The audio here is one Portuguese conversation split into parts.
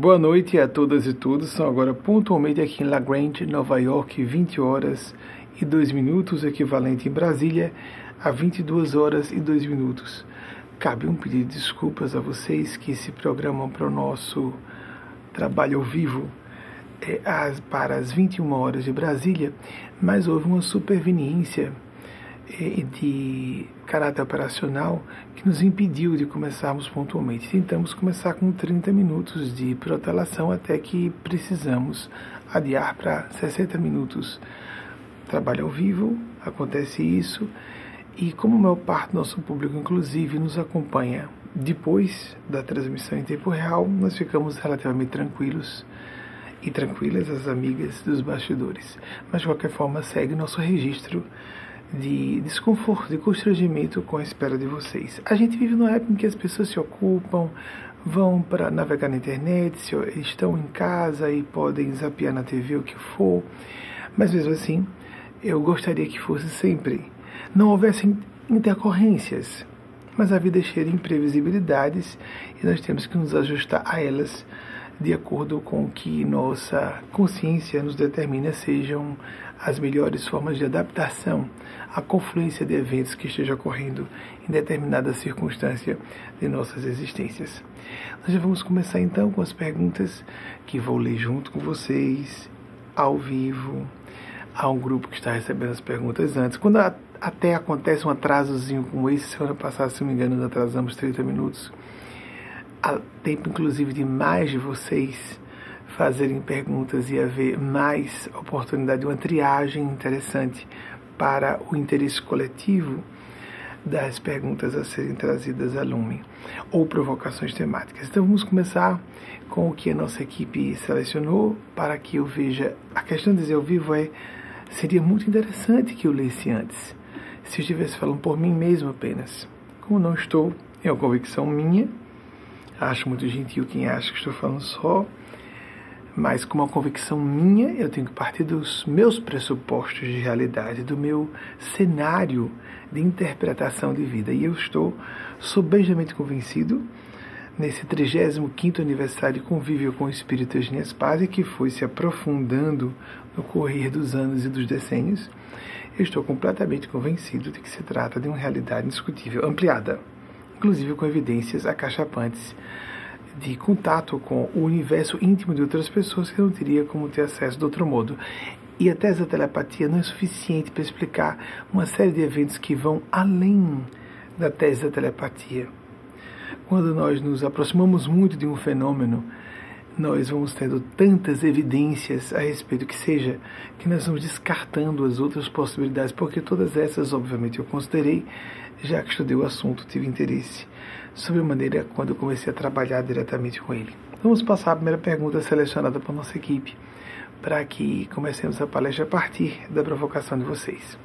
Boa noite a todas e todos. São agora pontualmente aqui em La Grande, Nova York, 20 horas e 2 minutos, equivalente em Brasília a 22 horas e 2 minutos. Cabe um pedido de desculpas a vocês que se programam para o nosso trabalho ao vivo é, as, para as 21 horas de Brasília, mas houve uma superveniência é, de caráter operacional que nos impediu de começarmos pontualmente. Tentamos começar com 30 minutos de protelação até que precisamos adiar para 60 minutos. Trabalho ao vivo, acontece isso, e como a maior parte do nosso público, inclusive, nos acompanha depois da transmissão em tempo real, nós ficamos relativamente tranquilos e tranquilas as amigas dos bastidores. Mas de qualquer forma, segue nosso registro de desconforto, de constrangimento com a espera de vocês. A gente vive numa época em que as pessoas se ocupam, vão para navegar na internet, se, estão em casa e podem zapear na TV o que for, mas mesmo assim, eu gostaria que fosse sempre. Não houvessem intercorrências, mas a vida é cheia de imprevisibilidades e nós temos que nos ajustar a elas de acordo com o que nossa consciência nos determina sejam as melhores formas de adaptação à confluência de eventos que esteja ocorrendo em determinada circunstância de nossas existências. Nós já vamos começar então com as perguntas que vou ler junto com vocês, ao vivo. Há um grupo que está recebendo as perguntas antes. Quando até acontece um atrasozinho como esse, semana passada, se não me engano, nós atrasamos 30 minutos há tempo, inclusive, de mais de vocês fazerem perguntas e haver mais oportunidade de uma triagem interessante para o interesse coletivo das perguntas a serem trazidas a Lumen ou provocações temáticas. Então vamos começar com o que a nossa equipe selecionou para que eu veja. A questão de dizer ao vivo é seria muito interessante que eu lesse antes, se eu estivesse falando por mim mesmo apenas. Como não estou, é uma convicção minha Acho muito gentil quem acha que estou falando só, mas com uma convicção minha, eu tenho que partir dos meus pressupostos de realidade, do meu cenário de interpretação de vida. E eu estou sobejamente convencido nesse 35º aniversário de convívio com o Espírito Eugênio Spazia, que foi se aprofundando no correr dos anos e dos decênios, eu estou completamente convencido de que se trata de uma realidade indiscutível, ampliada inclusive com evidências acachapantes de contato com o universo íntimo de outras pessoas que não teria como ter acesso de outro modo. E a tese da telepatia não é suficiente para explicar uma série de eventos que vão além da tese da telepatia. Quando nós nos aproximamos muito de um fenômeno, nós vamos tendo tantas evidências a respeito que seja que nós vamos descartando as outras possibilidades, porque todas essas, obviamente, eu considerei já que estudei o assunto, tive interesse sobre a maneira quando eu comecei a trabalhar diretamente com ele. Vamos passar a primeira pergunta selecionada por nossa equipe, para que comecemos a palestra a partir da provocação de vocês.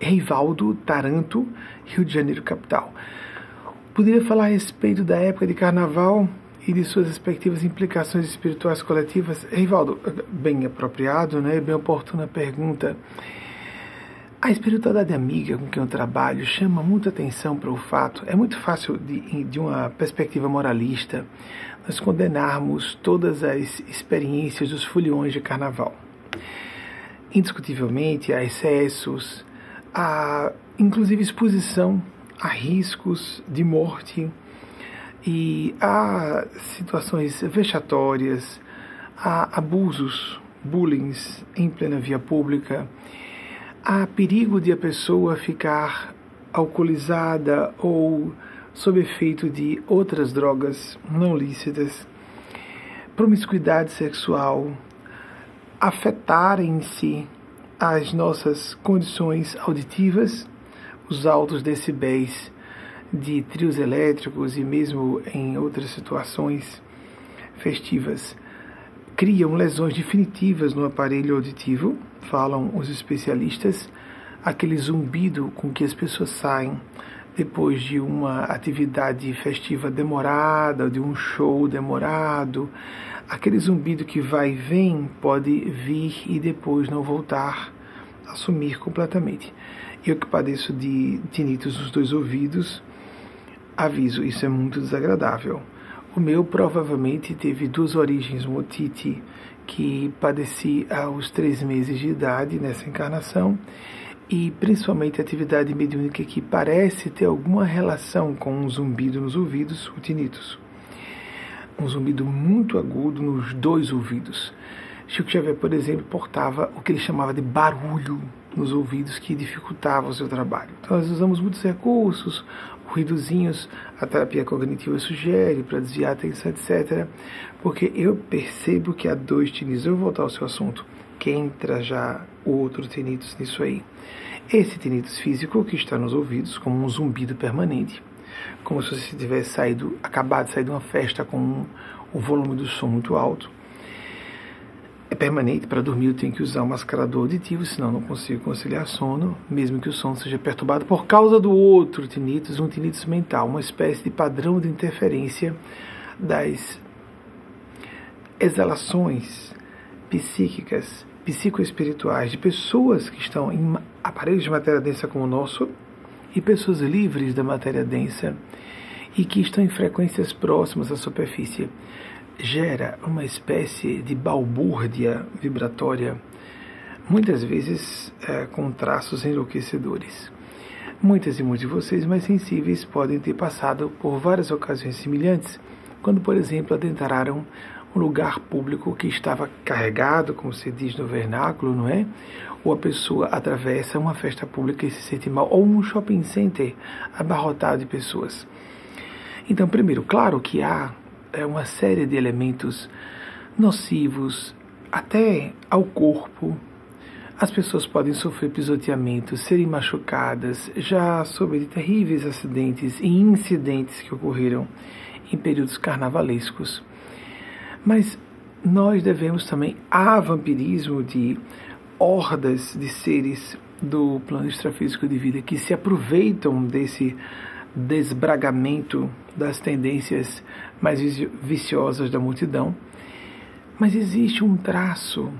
Reivaldo Taranto, Rio de Janeiro, capital. Poderia falar a respeito da época de carnaval e de suas respectivas implicações espirituais coletivas? Reivaldo, bem apropriado, né? bem oportuna pergunta. A espiritualidade amiga com quem eu trabalho chama muita atenção para o fato, é muito fácil de, de uma perspectiva moralista nós condenarmos todas as experiências dos foliões de carnaval. Indiscutivelmente há excessos, há inclusive exposição a riscos de morte e há situações vexatórias, há abusos, bullying em plena via pública há perigo de a pessoa ficar alcoolizada ou sob efeito de outras drogas não lícitas, promiscuidade sexual, afetar em si as nossas condições auditivas, os altos decibéis de trios elétricos e mesmo em outras situações festivas criam lesões definitivas no aparelho auditivo, falam os especialistas, aquele zumbido com que as pessoas saem depois de uma atividade festiva demorada, de um show demorado, aquele zumbido que vai e vem pode vir e depois não voltar a sumir completamente. Eu que padeço de tinnitus nos dois ouvidos, Aviso, isso é muito desagradável. O meu provavelmente teve duas origens, uma otite que padeci aos três meses de idade nessa encarnação e principalmente a atividade mediúnica que parece ter alguma relação com um zumbido nos ouvidos, o tinnitus. Um zumbido muito agudo nos dois ouvidos. Chico Xavier, por exemplo, portava o que ele chamava de barulho nos ouvidos que dificultava o seu trabalho. Então nós usamos muitos recursos, ruidozinhos, a terapia cognitiva sugere para desviar a atenção, etc. Porque eu percebo que há dois tinnitus. Eu vou voltar ao seu assunto, que entra já outro tinnitus nisso aí. Esse tinnitus físico que está nos ouvidos como um zumbido permanente, como se você tivesse saído, acabado de sair de uma festa com um, o volume do som muito alto é permanente. Para dormir eu tenho que usar um mascarador auditivo, senão não consigo conciliar sono, mesmo que o som seja perturbado por causa do outro tinnitus, um tinnitus mental, uma espécie de padrão de interferência das exalações psíquicas, psicoespirituais de pessoas que estão em aparelhos de matéria densa como o nosso e pessoas livres da matéria densa e que estão em frequências próximas à superfície gera uma espécie de balbúrdia vibratória, muitas vezes é, com traços enlouquecedores. Muitas e muitos de vocês mais sensíveis podem ter passado por várias ocasiões semelhantes, quando, por exemplo, adentraram um lugar público que estava carregado, como se diz no vernáculo, não é? Ou a pessoa atravessa uma festa pública e se sente mal, ou um shopping center abarrotado de pessoas. Então, primeiro, claro que há uma série de elementos nocivos até ao corpo. As pessoas podem sofrer pisoteamentos, serem machucadas. Já soube de terríveis acidentes e incidentes que ocorreram em períodos carnavalescos. Mas nós devemos também a vampirismo de hordas de seres do plano extrafísico de vida que se aproveitam desse desbragamento das tendências mais viciosas da multidão, mas existe um traço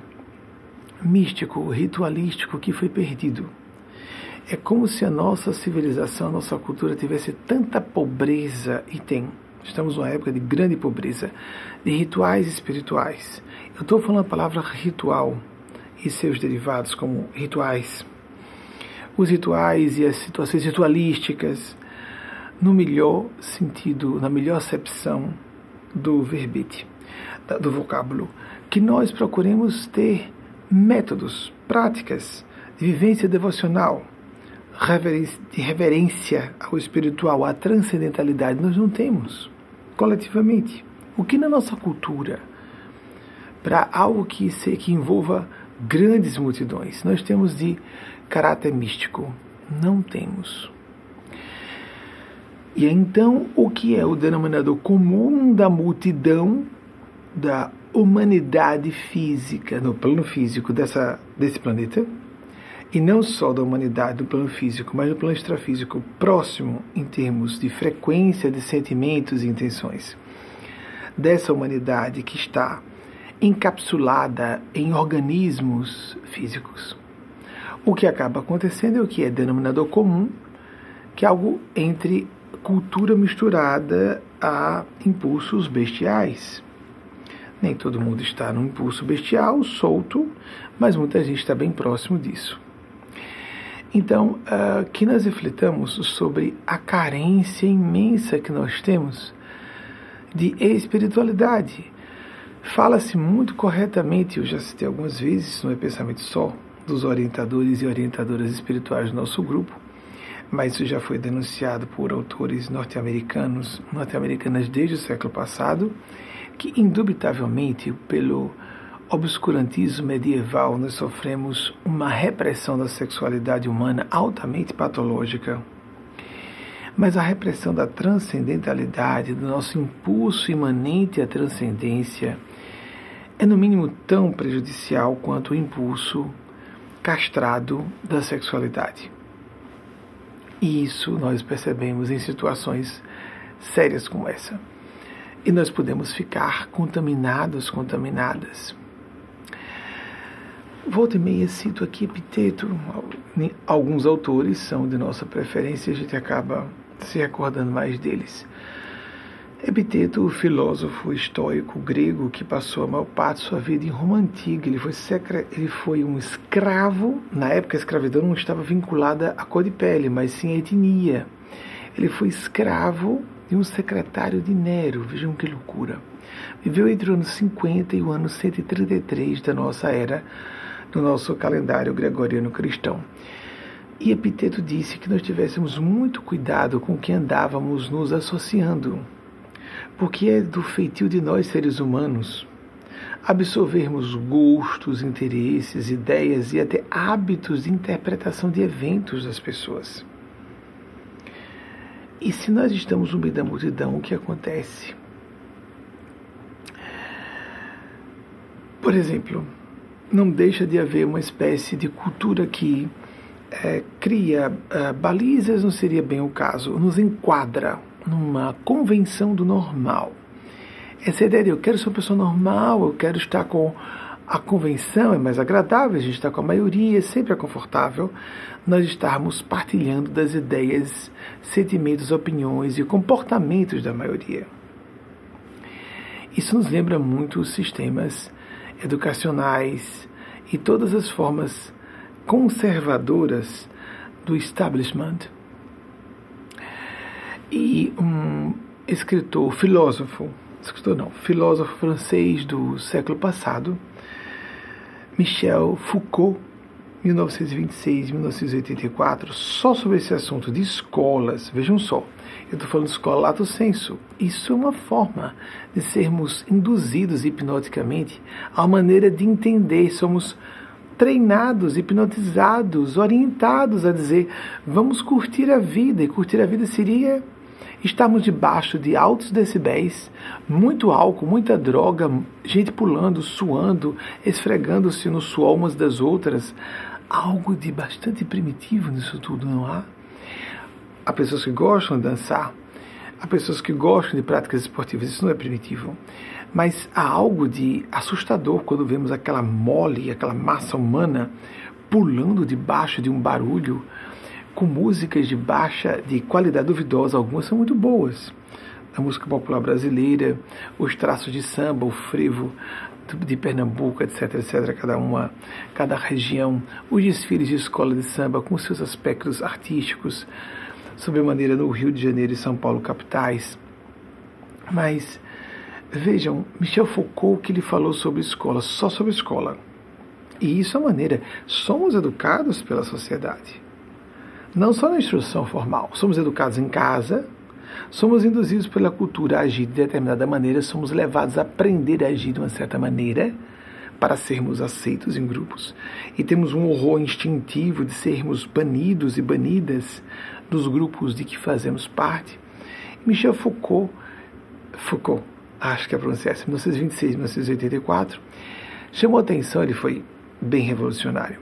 místico, ritualístico que foi perdido. É como se a nossa civilização, a nossa cultura tivesse tanta pobreza e tem. Estamos numa época de grande pobreza, de rituais espirituais. Eu estou falando a palavra ritual e seus derivados como rituais. Os rituais e as situações ritualísticas, no melhor sentido, na melhor acepção do verbete, do vocábulo, que nós procuremos ter métodos, práticas de vivência devocional, de reverência ao espiritual, à transcendentalidade, nós não temos, coletivamente. O que na nossa cultura, para algo que, se, que envolva grandes multidões, nós temos de caráter místico? Não temos. E então, o que é o denominador comum da multidão da humanidade física, no plano físico dessa, desse planeta? E não só da humanidade, do plano físico, mas do plano extrafísico, próximo em termos de frequência de sentimentos e intenções. Dessa humanidade que está encapsulada em organismos físicos. O que acaba acontecendo é o que é denominador comum, que é algo entre cultura misturada a impulsos bestiais. Nem todo mundo está no impulso bestial solto, mas muita gente está bem próximo disso. Então, uh, que nós reflitamos sobre a carência imensa que nós temos de espiritualidade. Fala-se muito corretamente, eu já citei algumas vezes, não é pensamento só dos orientadores e orientadoras espirituais do nosso grupo, mas isso já foi denunciado por autores norte-americanos, norte-americanas desde o século passado, que indubitavelmente pelo obscurantismo medieval nós sofremos uma repressão da sexualidade humana altamente patológica. Mas a repressão da transcendentalidade, do nosso impulso imanente à transcendência, é no mínimo tão prejudicial quanto o impulso castrado da sexualidade. E isso nós percebemos em situações sérias como essa. E nós podemos ficar contaminados, contaminadas. Volta e meia cito aqui epiteto. Alguns autores são de nossa preferência, a gente acaba se recordando mais deles. Epiteto, filósofo estoico grego que passou a maior parte de sua vida em Roma Antiga, ele foi, ele foi um escravo, na época a escravidão não estava vinculada à cor de pele, mas sim à etnia. Ele foi escravo de um secretário de Nero, vejam que loucura. Viveu entre o ano 50 e o ano 133 da nossa era, no nosso calendário gregoriano cristão. E Epiteto disse que nós tivéssemos muito cuidado com quem andávamos nos associando, porque é do feitio de nós seres humanos absorvermos gostos, interesses, ideias e até hábitos de interpretação de eventos das pessoas. E se nós estamos no meio da multidão, o que acontece? Por exemplo, não deixa de haver uma espécie de cultura que é, cria é, balizas, não seria bem o caso, nos enquadra numa convenção do normal. Essa ideia de eu quero ser uma pessoa normal, eu quero estar com a convenção, é mais agradável, a gente está com a maioria, sempre é confortável nós estarmos partilhando das ideias, sentimentos, opiniões e comportamentos da maioria. Isso nos lembra muito os sistemas educacionais e todas as formas conservadoras do establishment. E um escritor, filósofo, escritor não, filósofo francês do século passado, Michel Foucault, 1926-1984, só sobre esse assunto de escolas. Vejam só, eu estou falando de escola lato senso. Isso é uma forma de sermos induzidos hipnoticamente uma maneira de entender. Somos treinados, hipnotizados, orientados a dizer: vamos curtir a vida. E curtir a vida seria estarmos debaixo de altos decibéis, muito álcool, muita droga, gente pulando, suando, esfregando-se no suor umas das outras. Algo de bastante primitivo nisso tudo, não há? Há pessoas que gostam de dançar, há pessoas que gostam de práticas esportivas, isso não é primitivo. Mas há algo de assustador quando vemos aquela mole, aquela massa humana pulando debaixo de um barulho com músicas de baixa, de qualidade duvidosa, algumas são muito boas. A música popular brasileira, os traços de samba, o frevo de Pernambuco, etc, etc, cada uma, cada região, os desfiles de escola de samba com seus aspectos artísticos, sobremaneira no Rio de Janeiro e São Paulo capitais. Mas Vejam, Michel Foucault que ele falou sobre escola, só sobre escola. E isso é a maneira, somos educados pela sociedade. Não só na instrução formal, somos educados em casa, somos induzidos pela cultura a agir de determinada maneira, somos levados a aprender a agir de uma certa maneira para sermos aceitos em grupos. E temos um horror instintivo de sermos banidos e banidas dos grupos de que fazemos parte. Michel Foucault, Foucault acho que é essa, 1926, 1984, chamou atenção, ele foi bem revolucionário,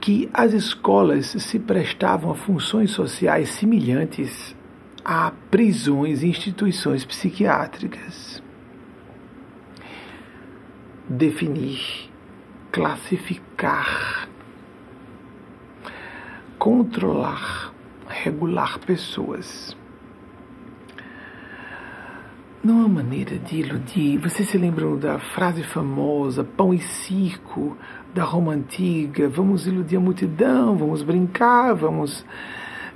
que as escolas se prestavam a funções sociais semelhantes a prisões e instituições psiquiátricas. Definir, classificar, controlar, regular pessoas não há maneira de iludir. Vocês se lembram da frase famosa, pão e circo, da Roma antiga? Vamos iludir a multidão, vamos brincar, vamos,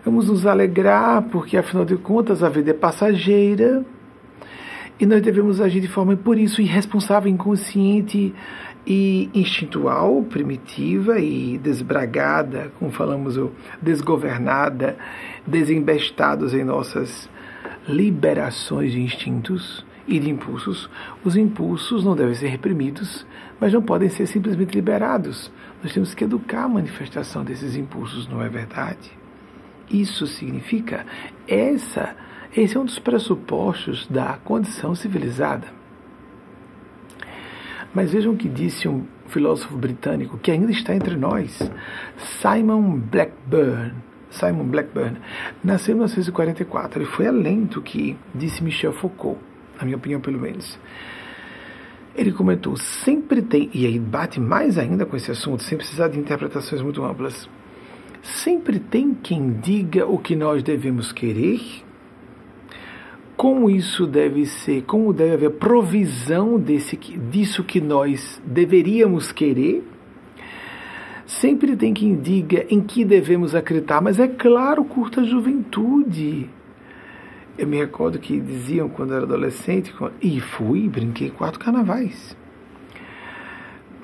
vamos nos alegrar, porque afinal de contas a vida é passageira e nós devemos agir de forma, por isso, irresponsável, inconsciente e instintual, primitiva e desbragada, como falamos, desgovernada, desembestados em nossas liberações de instintos e de impulsos. Os impulsos não devem ser reprimidos, mas não podem ser simplesmente liberados. Nós temos que educar a manifestação desses impulsos, não é verdade? Isso significa essa, esse é um dos pressupostos da condição civilizada. Mas vejam o que disse um filósofo britânico que ainda está entre nós, Simon Blackburn Simon Blackburn, nasceu em 1944. Ele foi além do que disse Michel Foucault, na minha opinião, pelo menos. Ele comentou: sempre tem, e aí bate mais ainda com esse assunto, sem precisar de interpretações muito amplas. Sempre tem quem diga o que nós devemos querer, como isso deve ser, como deve haver provisão desse, disso que nós deveríamos querer. Sempre tem quem diga em que devemos acreditar, mas é claro, curta juventude. Eu me recordo que diziam quando era adolescente, e fui, brinquei quatro carnavais.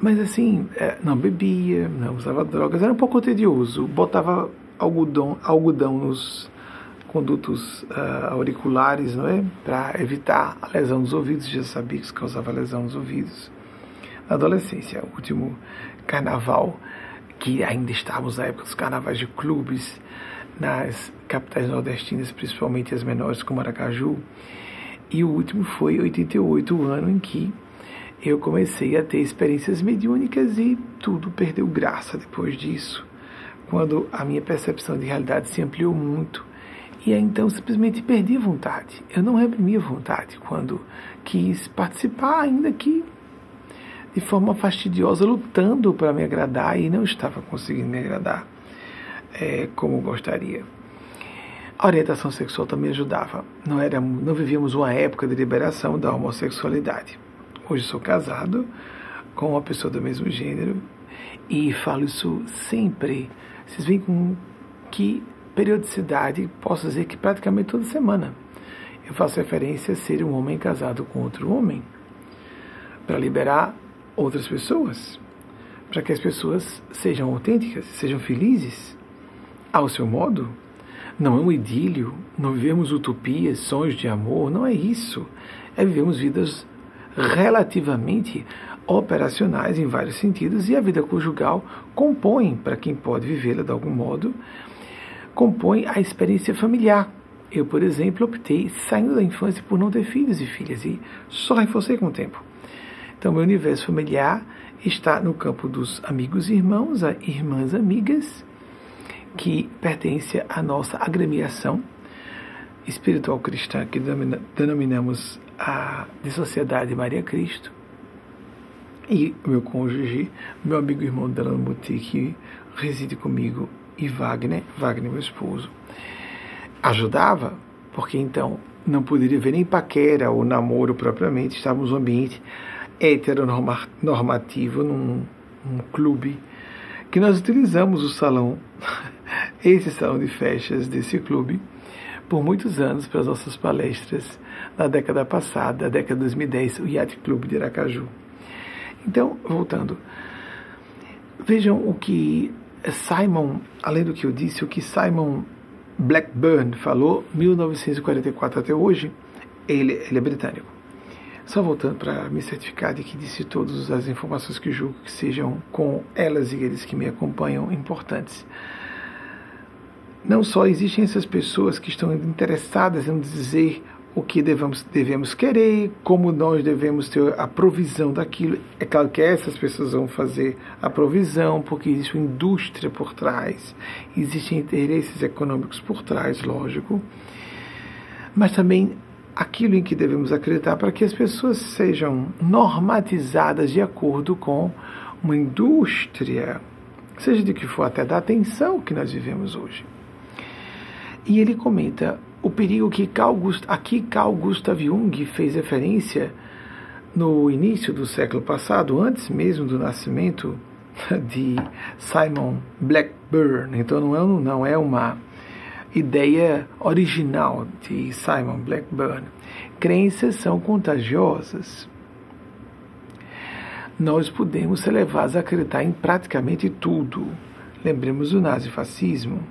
Mas assim, é, não bebia, não usava drogas, era um pouco tedioso. Botava algodão, algodão nos condutos uh, auriculares, não é? Para evitar a lesão dos ouvidos, já sabia que isso causava lesão nos ouvidos. Na adolescência, o último carnaval, que ainda estávamos na época dos carnavais de clubes, nas capitais nordestinas, principalmente as menores como Aracaju. E o último foi 88, o ano em que eu comecei a ter experiências mediúnicas e tudo perdeu graça depois disso, quando a minha percepção de realidade se ampliou muito. E aí, então simplesmente perdi a vontade. Eu não reprimi a vontade quando quis participar, ainda que de forma fastidiosa, lutando para me agradar e não estava conseguindo me agradar é, como gostaria. A orientação sexual também ajudava. Não, era, não vivíamos uma época de liberação da homossexualidade. Hoje sou casado com uma pessoa do mesmo gênero e falo isso sempre. Vocês veem com que periodicidade, posso dizer que praticamente toda semana. Eu faço referência a ser um homem casado com outro homem para liberar outras pessoas, para que as pessoas sejam autênticas, sejam felizes ao seu modo. Não é um idílio, não vivemos utopias, sonhos de amor, não é isso. É vivemos vidas relativamente operacionais em vários sentidos e a vida conjugal compõe, para quem pode vivê-la de algum modo, compõe a experiência familiar. Eu, por exemplo, optei, saindo da infância, por não ter filhos e filhas e só reforcei com o tempo. Então, meu universo familiar está no campo dos amigos e irmãos, irmãs amigas, que pertence à nossa agremiação espiritual cristã, que denominamos a de Sociedade Maria Cristo, e meu cônjuge, meu amigo irmão Delano Muti, que reside comigo, e Wagner, Wagner, meu esposo. Ajudava, porque então não poderia ver nem paquera ou namoro propriamente, estávamos num ambiente heteronormativo, num, num clube, que nós utilizamos o salão, esse salão de festas desse clube, por muitos anos para as nossas palestras na década passada, década de 2010, o Yacht Club de Aracaju. Então, voltando, vejam o que Simon, além do que eu disse, o que Simon Blackburn falou, 1944 até hoje, ele, ele é britânico. Só voltando para me certificar de que disse todas as informações que julgo que sejam com elas e eles que me acompanham importantes não só existem essas pessoas que estão interessadas em dizer o que devemos, devemos querer, como nós devemos ter a provisão daquilo. É claro que essas pessoas vão fazer a provisão, porque existe uma indústria por trás, existem interesses econômicos por trás, lógico. Mas também aquilo em que devemos acreditar para que as pessoas sejam normatizadas de acordo com uma indústria, seja de que for, até da atenção que nós vivemos hoje. E ele comenta o perigo que Carl Gust aqui Carl Gustav Jung fez referência no início do século passado, antes mesmo do nascimento de Simon Blackburn. Então não é, não é uma ideia original de Simon Blackburn. Crenças são contagiosas. Nós podemos ser levados a acreditar em praticamente tudo. Lembremos do nazifascismo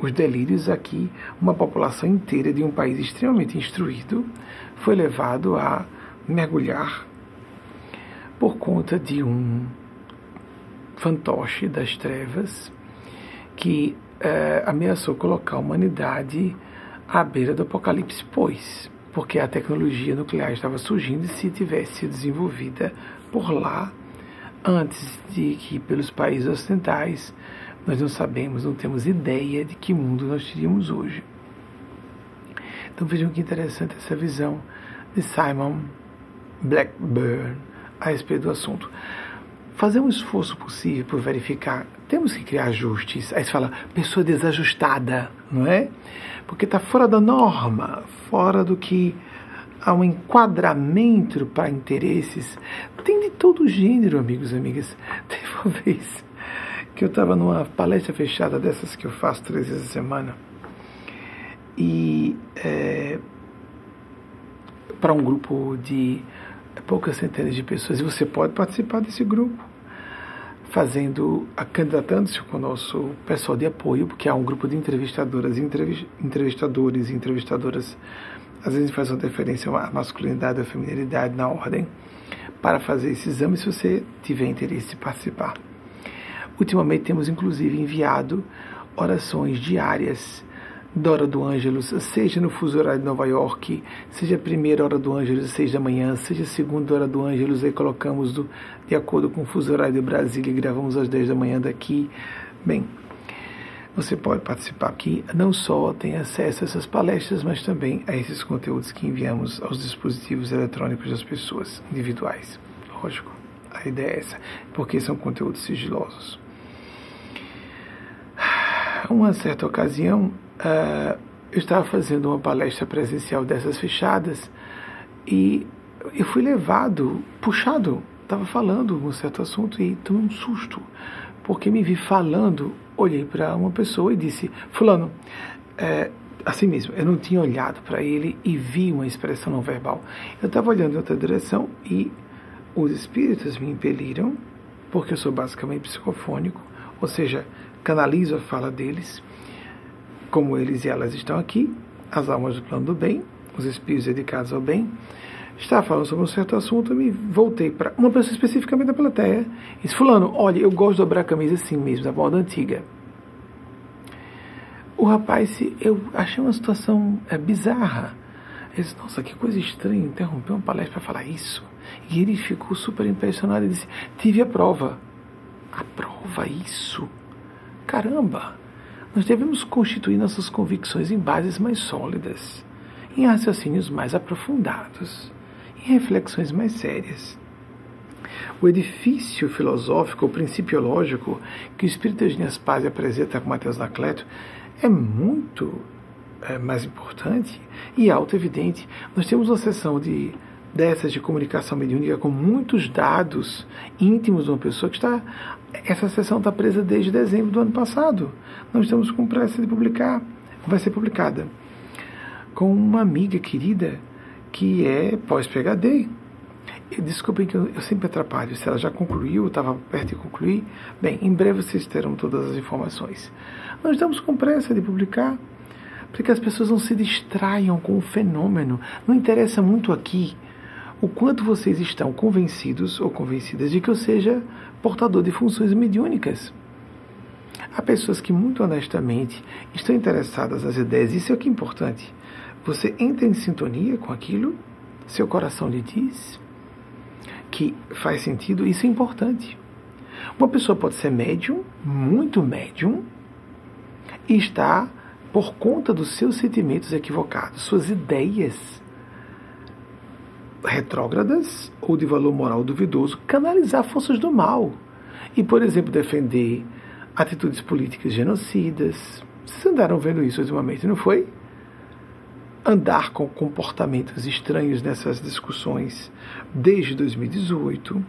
os delírios aqui, uma população inteira de um país extremamente instruído foi levado a mergulhar por conta de um fantoche das trevas que é, ameaçou colocar a humanidade à beira do apocalipse, pois, porque a tecnologia nuclear estava surgindo e se tivesse sido desenvolvida por lá antes de que pelos países ocidentais nós não sabemos, não temos ideia de que mundo nós teríamos hoje. Então vejam que interessante essa visão de Simon Blackburn a respeito do assunto. fazer um esforço possível por verificar. Temos que criar ajustes. Aí você fala, pessoa desajustada, não é? Porque está fora da norma, fora do que há um enquadramento para interesses. Tem de todo gênero, amigos e amigas. Teve uma vez que eu estava numa palestra fechada dessas que eu faço três vezes a semana. E é, para um grupo de poucas centenas de pessoas. E você pode participar desse grupo, fazendo, candidatando-se com o nosso pessoal de apoio, porque há um grupo de entrevistadoras, entrevistadores e entrevistadoras. Às vezes faz uma referência à masculinidade, à feminilidade na ordem, para fazer esse exame, se você tiver interesse em participar. Ultimamente temos inclusive enviado orações diárias da hora do Ângelus, seja no fuso horário de Nova York, seja a primeira hora do Ângelus às seis da manhã, seja a segunda hora do Ângelus, aí colocamos do, de acordo com o fuso horário de Brasília e gravamos às dez da manhã daqui. Bem, você pode participar aqui, não só tem acesso a essas palestras, mas também a esses conteúdos que enviamos aos dispositivos eletrônicos das pessoas individuais. Lógico, a ideia é essa, porque são conteúdos sigilosos. Uma certa ocasião, uh, eu estava fazendo uma palestra presencial dessas fechadas e eu fui levado, puxado, estava falando um certo assunto e tomei um susto, porque me vi falando, olhei para uma pessoa e disse, fulano, é, assim mesmo, eu não tinha olhado para ele e vi uma expressão não verbal. Eu estava olhando em outra direção e os espíritos me impeliram, porque eu sou basicamente psicofônico, ou seja, canalizo a fala deles, como eles e elas estão aqui, as almas do plano do bem, os espíritos dedicados ao bem, estava falando sobre um certo assunto, eu me voltei para uma pessoa especificamente da plateia e disse, fulano, olha, eu gosto de dobrar a camisa assim mesmo, da moda antiga. O rapaz, eu achei uma situação é, bizarra. Ele disse, nossa, que coisa estranha, interrompeu uma palestra para falar isso. E ele ficou super impressionado e disse, tive a prova. A prova, isso? Caramba! Nós devemos constituir nossas convicções em bases mais sólidas, em raciocínios mais aprofundados, em reflexões mais sérias. O edifício filosófico ou principiológico que o Espírito Eugênio Paz apresenta com Mateus Nacleto é muito é, mais importante e auto-evidente. Nós temos uma sessão de dessas de comunicação mediúnica com muitos dados íntimos de uma pessoa que está. Essa sessão está presa desde dezembro do ano passado. Nós estamos com pressa de publicar, vai ser publicada, com uma amiga querida que é pós-PHD. Desculpem que eu, eu, sempre atrapalho. Se ela já concluiu, estava perto de concluir. Bem, em breve vocês terão todas as informações. Nós estamos com pressa de publicar para que as pessoas não se distraiam com o fenômeno. Não interessa muito aqui o quanto vocês estão convencidos ou convencidas de que eu seja portador de funções mediúnicas. Há pessoas que, muito honestamente, estão interessadas nas ideias, isso é o que é importante. Você entra em sintonia com aquilo, seu coração lhe diz que faz sentido, isso é importante. Uma pessoa pode ser médium, muito médium, e está, por conta dos seus sentimentos equivocados, suas ideias retrógradas ou de valor moral duvidoso, canalizar forças do mal e, por exemplo, defender atitudes políticas genocidas. Vocês andaram vendo isso ultimamente, não foi? Andar com comportamentos estranhos nessas discussões desde 2018.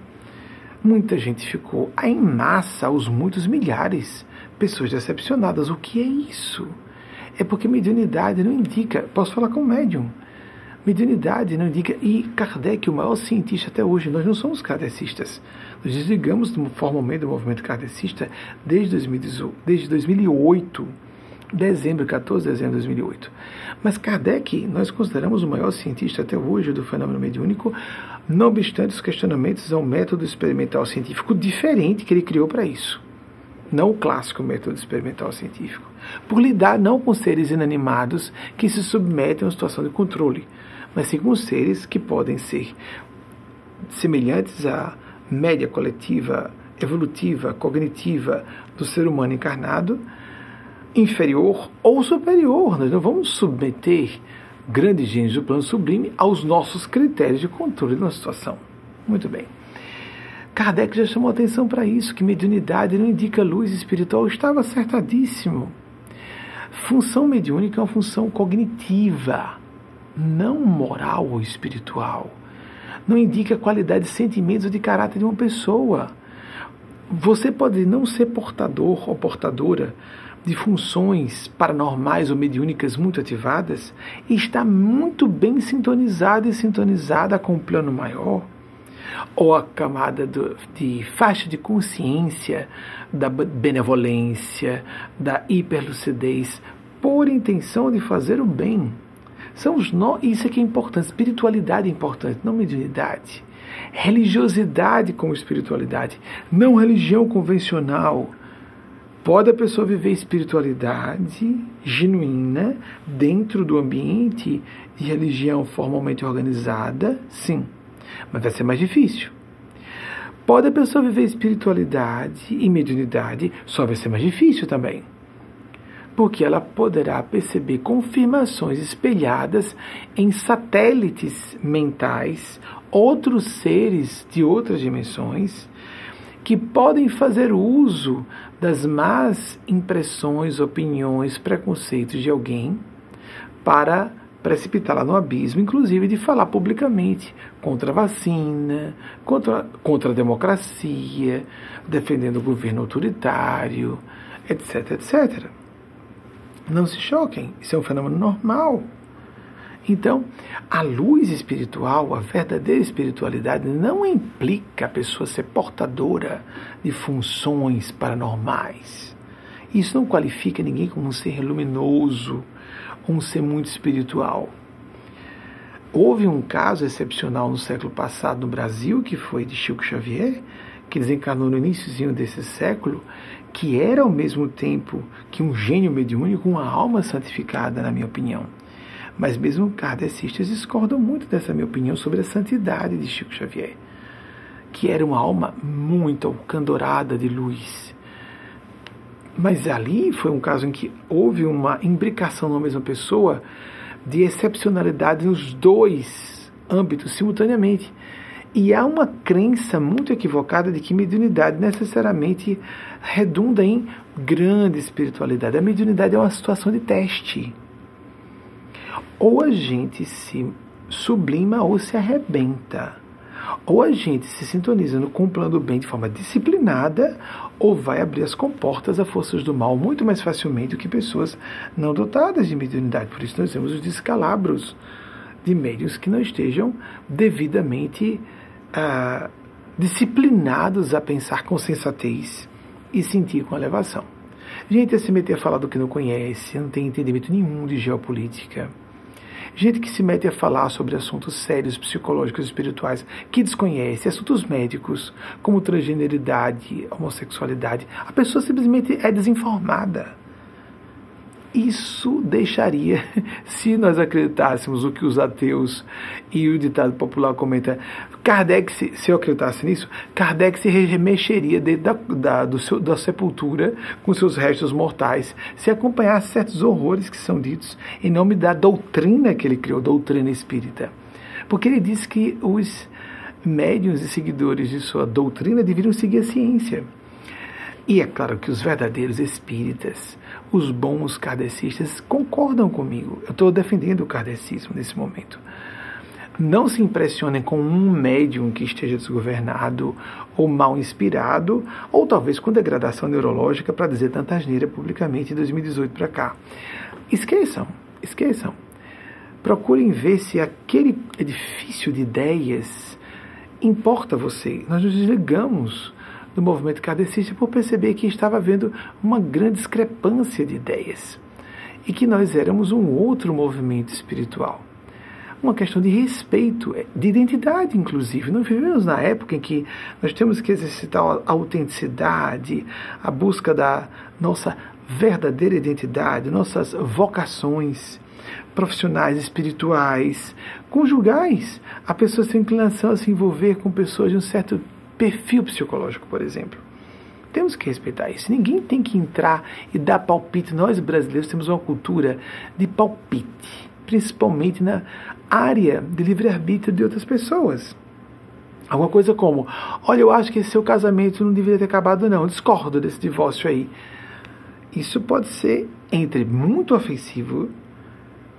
Muita gente ficou em massa, aos muitos milhares, pessoas decepcionadas. O que é isso? É porque mediunidade não indica. Posso falar com médium Mediunidade não indica. E Kardec, o maior cientista até hoje, nós não somos kardecistas. Nós desligamos formalmente do movimento kardecista desde, 2018, desde 2008, dezembro, 14 de dezembro de 2008. Mas Kardec, nós consideramos o maior cientista até hoje do fenômeno mediúnico, não obstante os questionamentos ao método experimental científico diferente que ele criou para isso não o clássico método experimental científico, por lidar não com seres inanimados que se submetem a uma situação de controle, mas sim com seres que podem ser semelhantes à média coletiva, evolutiva, cognitiva do ser humano encarnado, inferior ou superior. Nós não vamos submeter grandes gênios do plano sublime aos nossos critérios de controle uma situação. Muito bem. Kardec já chamou atenção para isso, que mediunidade não indica luz espiritual. Estava acertadíssimo. Função mediúnica é uma função cognitiva, não moral ou espiritual. Não indica a qualidade de sentimentos ou de caráter de uma pessoa. Você pode não ser portador ou portadora de funções paranormais ou mediúnicas muito ativadas e está muito bem sintonizado e sintonizada com o plano maior ou a camada do, de faixa de consciência da benevolência, da hiperlucidez, por intenção de fazer o bem. São os no... Isso é que é importante. Espiritualidade é importante, não mediunidade. Religiosidade como espiritualidade, não religião convencional. Pode a pessoa viver espiritualidade genuína dentro do ambiente de religião formalmente organizada? Sim, mas vai ser mais difícil. Pode a pessoa viver espiritualidade e mediunidade, só vai ser mais difícil também. Porque ela poderá perceber confirmações espelhadas em satélites mentais, outros seres de outras dimensões, que podem fazer uso das más impressões, opiniões, preconceitos de alguém para precipitá-la no abismo, inclusive de falar publicamente contra a vacina, contra, contra a democracia, defendendo o governo autoritário, etc, etc. Não se choquem, isso é um fenômeno normal. Então, a luz espiritual, a verdadeira espiritualidade, não implica a pessoa ser portadora de funções paranormais. Isso não qualifica ninguém como um ser luminoso, um ser muito espiritual. Houve um caso excepcional no século passado no Brasil, que foi de Chico Xavier, que desencarnou no iníciozinho desse século, que era ao mesmo tempo que um gênio mediúnico, uma alma santificada, na minha opinião. Mas mesmo kardecistas discordam muito dessa minha opinião sobre a santidade de Chico Xavier, que era uma alma muito candorada de luz. Mas ali foi um caso em que houve uma imbricação na mesma pessoa de excepcionalidade nos dois âmbitos simultaneamente. E há uma crença muito equivocada de que mediunidade necessariamente redunda em grande espiritualidade. A mediunidade é uma situação de teste ou a gente se sublima ou se arrebenta. Ou a gente se sintoniza no com o plano do bem de forma disciplinada, ou vai abrir as comportas a forças do mal muito mais facilmente do que pessoas não dotadas de mediunidade. Por isso nós temos os descalabros de médios que não estejam devidamente disciplinados a pensar com sensatez e sentir com elevação. Gente, a se meter a falar do que não conhece, não tem entendimento nenhum de geopolítica gente que se mete a falar sobre assuntos sérios, psicológicos espirituais, que desconhece assuntos médicos, como transgeneridade, homossexualidade. A pessoa simplesmente é desinformada. Isso deixaria, se nós acreditássemos o que os ateus e o ditado popular comenta, Kardec, se, se eu acreditasse nisso, Kardec se remexeria dentro da, da, do seu, da sepultura com seus restos mortais, se acompanhasse certos horrores que são ditos em nome da doutrina que ele criou, doutrina espírita. Porque ele disse que os médiuns e seguidores de sua doutrina deveriam seguir a ciência. E é claro que os verdadeiros espíritas, os bons kardecistas, concordam comigo. Eu estou defendendo o kardecismo nesse momento. Não se impressionem com um médium que esteja desgovernado ou mal inspirado, ou talvez com degradação neurológica para dizer tanta asneira publicamente em 2018 para cá. Esqueçam, esqueçam. Procurem ver se aquele edifício de ideias importa a você. Nós nos desligamos do movimento kardecista por perceber que estava havendo uma grande discrepância de ideias e que nós éramos um outro movimento espiritual. Uma questão de respeito, de identidade, inclusive. Nós vivemos na época em que nós temos que exercitar a autenticidade, a busca da nossa verdadeira identidade, nossas vocações profissionais, espirituais, conjugais. A pessoa tem inclinação a se envolver com pessoas de um certo perfil psicológico, por exemplo. Temos que respeitar isso. Ninguém tem que entrar e dar palpite. Nós brasileiros temos uma cultura de palpite, principalmente na área de livre-arbítrio de outras pessoas. Alguma coisa como: Olha, eu acho que esse seu casamento não deveria ter acabado, não. Eu discordo desse divórcio aí. Isso pode ser entre muito ofensivo,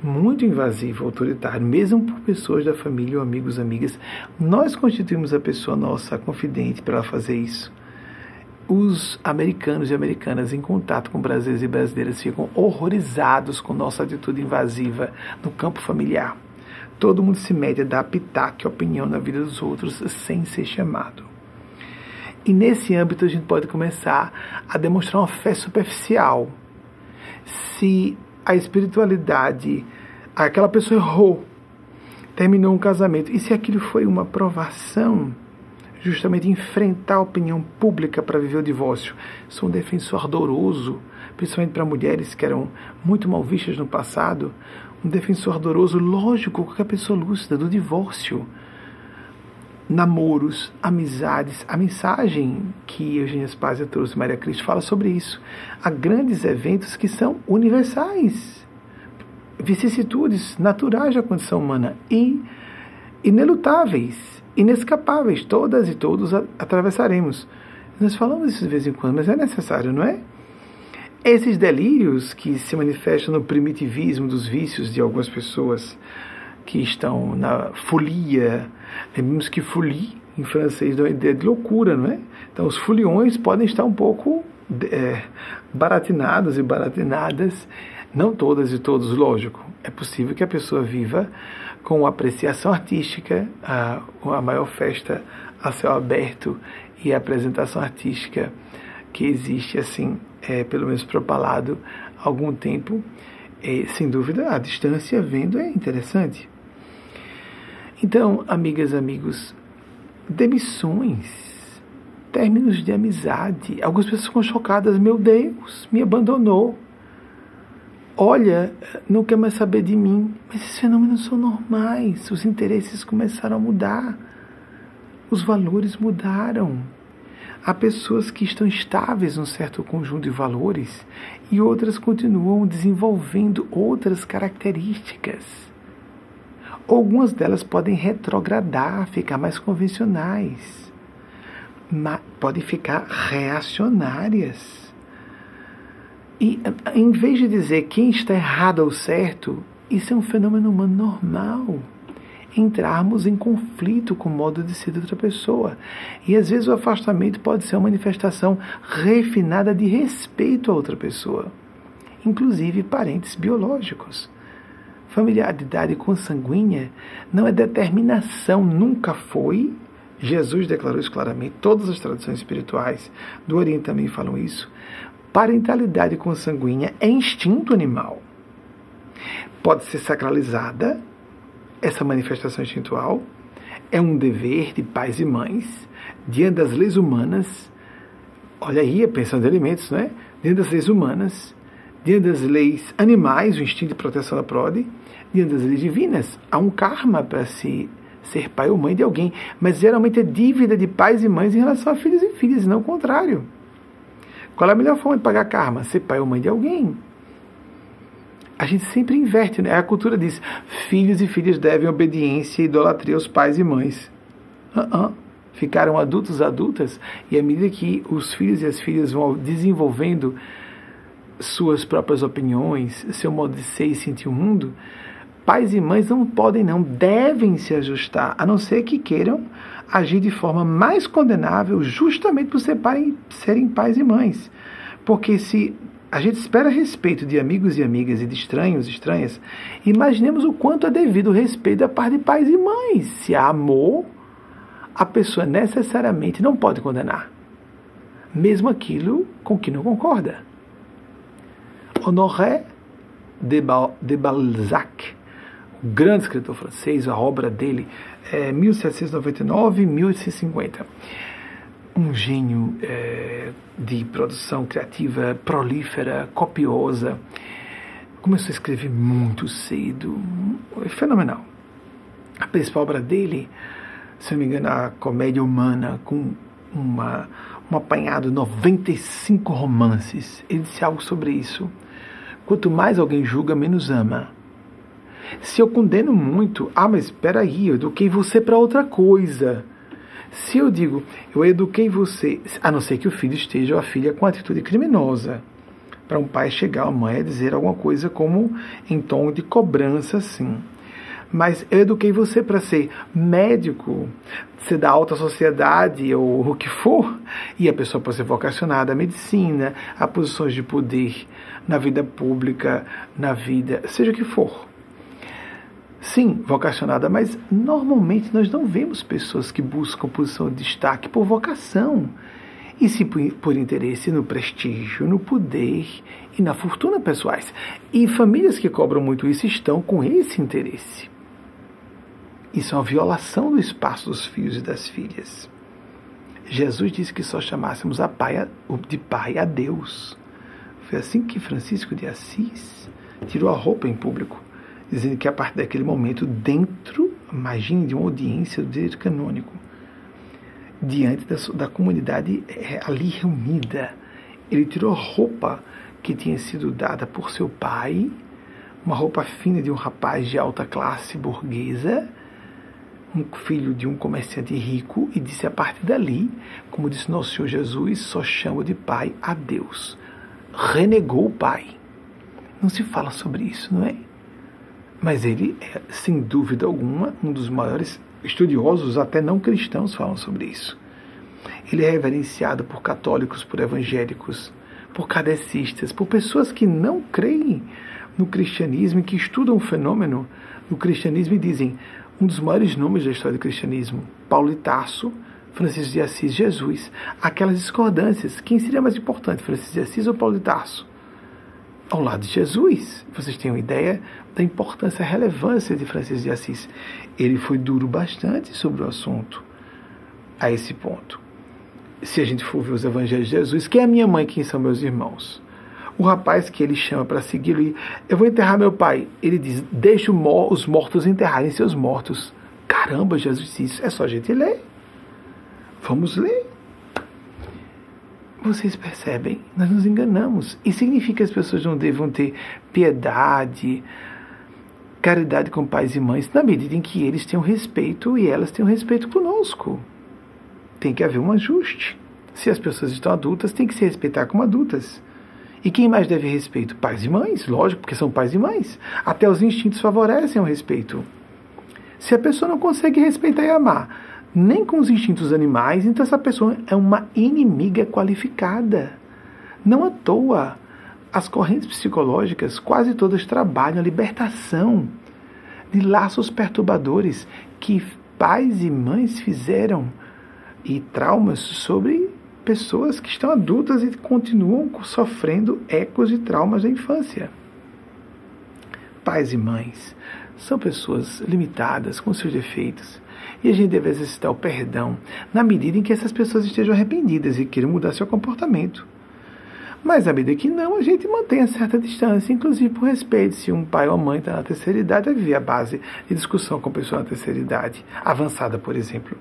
muito invasivo, autoritário, mesmo por pessoas da família ou amigos, amigas. Nós constituímos a pessoa nossa confidente para ela fazer isso. Os americanos e americanas em contato com brasileiros e brasileiras ficam horrorizados com nossa atitude invasiva no campo familiar. Todo mundo se mete a dar pitaque, opinião na vida dos outros sem ser chamado. E nesse âmbito a gente pode começar a demonstrar uma fé superficial. Se a espiritualidade, aquela pessoa errou, terminou um casamento, e se aquilo foi uma provação, justamente enfrentar a opinião pública para viver o divórcio, sou um defensor ardoroso, principalmente para mulheres que eram muito mal vistas no passado, um defensor ardoroso, lógico, qualquer pessoa lúcida do divórcio namoros, amizades. A mensagem que Eugênia Spazia trouxe, Maria Cristo, fala sobre isso. Há grandes eventos que são universais, vicissitudes naturais da condição humana e inelutáveis, inescapáveis. Todas e todos atravessaremos. Nós falamos isso de vez em quando, mas é necessário, não é? Esses delírios que se manifestam no primitivismo dos vícios de algumas pessoas, que estão na folia. Lembramos que folie em francês dá uma ideia de loucura, não é? Então os foliões podem estar um pouco é, baratinados e baratinadas, não todas e todos, lógico. É possível que a pessoa viva com apreciação artística, a, a maior festa a céu aberto e a apresentação artística que existe assim, é, pelo menos propalado há algum tempo, sem dúvida a distância vendo é interessante. Então, amigas, amigos, demissões, términos de amizade. Algumas pessoas ficam chocadas, meu Deus, me abandonou. Olha, não quer mais saber de mim. Mas esses fenômenos são normais. Os interesses começaram a mudar. Os valores mudaram. Há pessoas que estão estáveis num certo conjunto de valores e outras continuam desenvolvendo outras características. Algumas delas podem retrogradar, ficar mais convencionais, podem ficar reacionárias. E em vez de dizer quem está errado ou certo, isso é um fenômeno humano normal. Entrarmos em conflito com o modo de ser de outra pessoa. E às vezes o afastamento pode ser uma manifestação refinada de respeito a outra pessoa, inclusive parentes biológicos. Familiaridade consanguínea não é determinação, nunca foi. Jesus declarou isso claramente, todas as tradições espirituais do Oriente também falam isso. Parentalidade consanguínea é instinto animal. Pode ser sacralizada, essa manifestação instintual, é um dever de pais e mães, diante das leis humanas. Olha aí a pensão de alimentos, não é? Diante das leis humanas, diante das leis animais, o instinto de proteção da prole, diante das leis divinas. Há um karma para se ser pai ou mãe de alguém, mas geralmente é dívida de pais e mães em relação a filhos e filhas, e não o contrário. Qual é a melhor forma de pagar karma? Ser pai ou mãe de alguém. A gente sempre inverte, né? A cultura diz: filhos e filhas devem obediência e idolatria aos pais e mães. Uh -uh. Ficaram adultos adultas, e à medida que os filhos e as filhas vão desenvolvendo suas próprias opiniões, seu modo de ser e sentir o mundo, pais e mães não podem, não, devem se ajustar, a não ser que queiram agir de forma mais condenável, justamente por serem, serem pais e mães. Porque se a gente espera respeito de amigos e amigas e de estranhos e estranhas, imaginemos o quanto é devido o respeito da parte de pais e mães. Se há amor, a pessoa necessariamente não pode condenar, mesmo aquilo com que não concorda. Honoré de, Balzac, o grande escritor francês, a obra dele é 1799-1850. Um gênio é, de produção criativa prolífera, copiosa. Começou a escrever muito cedo, é fenomenal. A principal obra dele, se não me engano, a Comédia Humana, com uma, um apanhado de 95 romances. Ele disse algo sobre isso Quanto mais alguém julga, menos ama. Se eu condeno muito, ah, mas espera aí, eu eduquei você para outra coisa. Se eu digo, eu eduquei você, a não ser que o filho esteja ou a filha com atitude criminosa, para um pai chegar à mãe a dizer alguma coisa como em tom de cobrança, assim. Mas eu eduquei você para ser médico, ser da alta sociedade ou o que for, e a pessoa pode ser vocacionada à medicina, a posições de poder na vida pública, na vida, seja o que for. Sim, vocacionada, mas normalmente nós não vemos pessoas que buscam posição de destaque por vocação, e sim por, por interesse no prestígio, no poder e na fortuna pessoais. E famílias que cobram muito isso estão com esse interesse. Isso é uma violação do espaço dos filhos e das filhas. Jesus disse que só chamássemos a pai, de pai a Deus. Foi assim que Francisco de Assis tirou a roupa em público dizendo que a partir daquele momento, dentro, imagine, de uma audiência do direito canônico, diante da, da comunidade é, ali reunida, ele tirou a roupa que tinha sido dada por seu pai, uma roupa fina de um rapaz de alta classe burguesa, um filho de um comerciante rico, e disse a partir dali, como disse nosso Senhor Jesus, só chamo de pai a Deus. Renegou o pai. Não se fala sobre isso, não é? Mas ele é, sem dúvida alguma, um dos maiores estudiosos, até não cristãos, falam sobre isso. Ele é reverenciado por católicos, por evangélicos, por cadecistas, por pessoas que não creem no cristianismo e que estudam o fenômeno do cristianismo e dizem um dos maiores nomes da história do cristianismo, Paulo de Tarso, Francisco de Assis, Jesus. Aquelas discordâncias, quem seria mais importante, Francisco de Assis ou Paulo de Tarso? Ao lado de Jesus. Vocês têm uma ideia da importância, relevância de Francisco de Assis. Ele foi duro bastante sobre o assunto a esse ponto. Se a gente for ver os evangelhos de Jesus, quem é minha mãe, quem são meus irmãos? O rapaz que ele chama para segui-lo, eu vou enterrar meu pai. Ele diz: Deixe os mortos enterrarem seus mortos. Caramba, Jesus disse. É só a gente ler. Vamos ler. Vocês percebem? Nós nos enganamos. E significa que as pessoas não devam ter piedade, caridade com pais e mães, na medida em que eles tenham respeito e elas tenham respeito conosco. Tem que haver um ajuste. Se as pessoas estão adultas, tem que se respeitar como adultas. E quem mais deve respeito? Pais e mães, lógico, porque são pais e mães. Até os instintos favorecem o respeito. Se a pessoa não consegue respeitar e amar, nem com os instintos animais, então essa pessoa é uma inimiga qualificada. Não à toa, as correntes psicológicas quase todas trabalham a libertação de laços perturbadores que pais e mães fizeram e traumas sobre pessoas que estão adultas e continuam sofrendo ecos de traumas da infância. Pais e mães são pessoas limitadas com seus defeitos e a gente deve exercitar o perdão na medida em que essas pessoas estejam arrependidas e queiram mudar seu comportamento. Mas à medida que não, a gente mantém a certa distância, inclusive por respeito. Se um pai ou mãe está na terceira idade, vai viver a base de discussão com pessoa na terceira idade, avançada, por exemplo.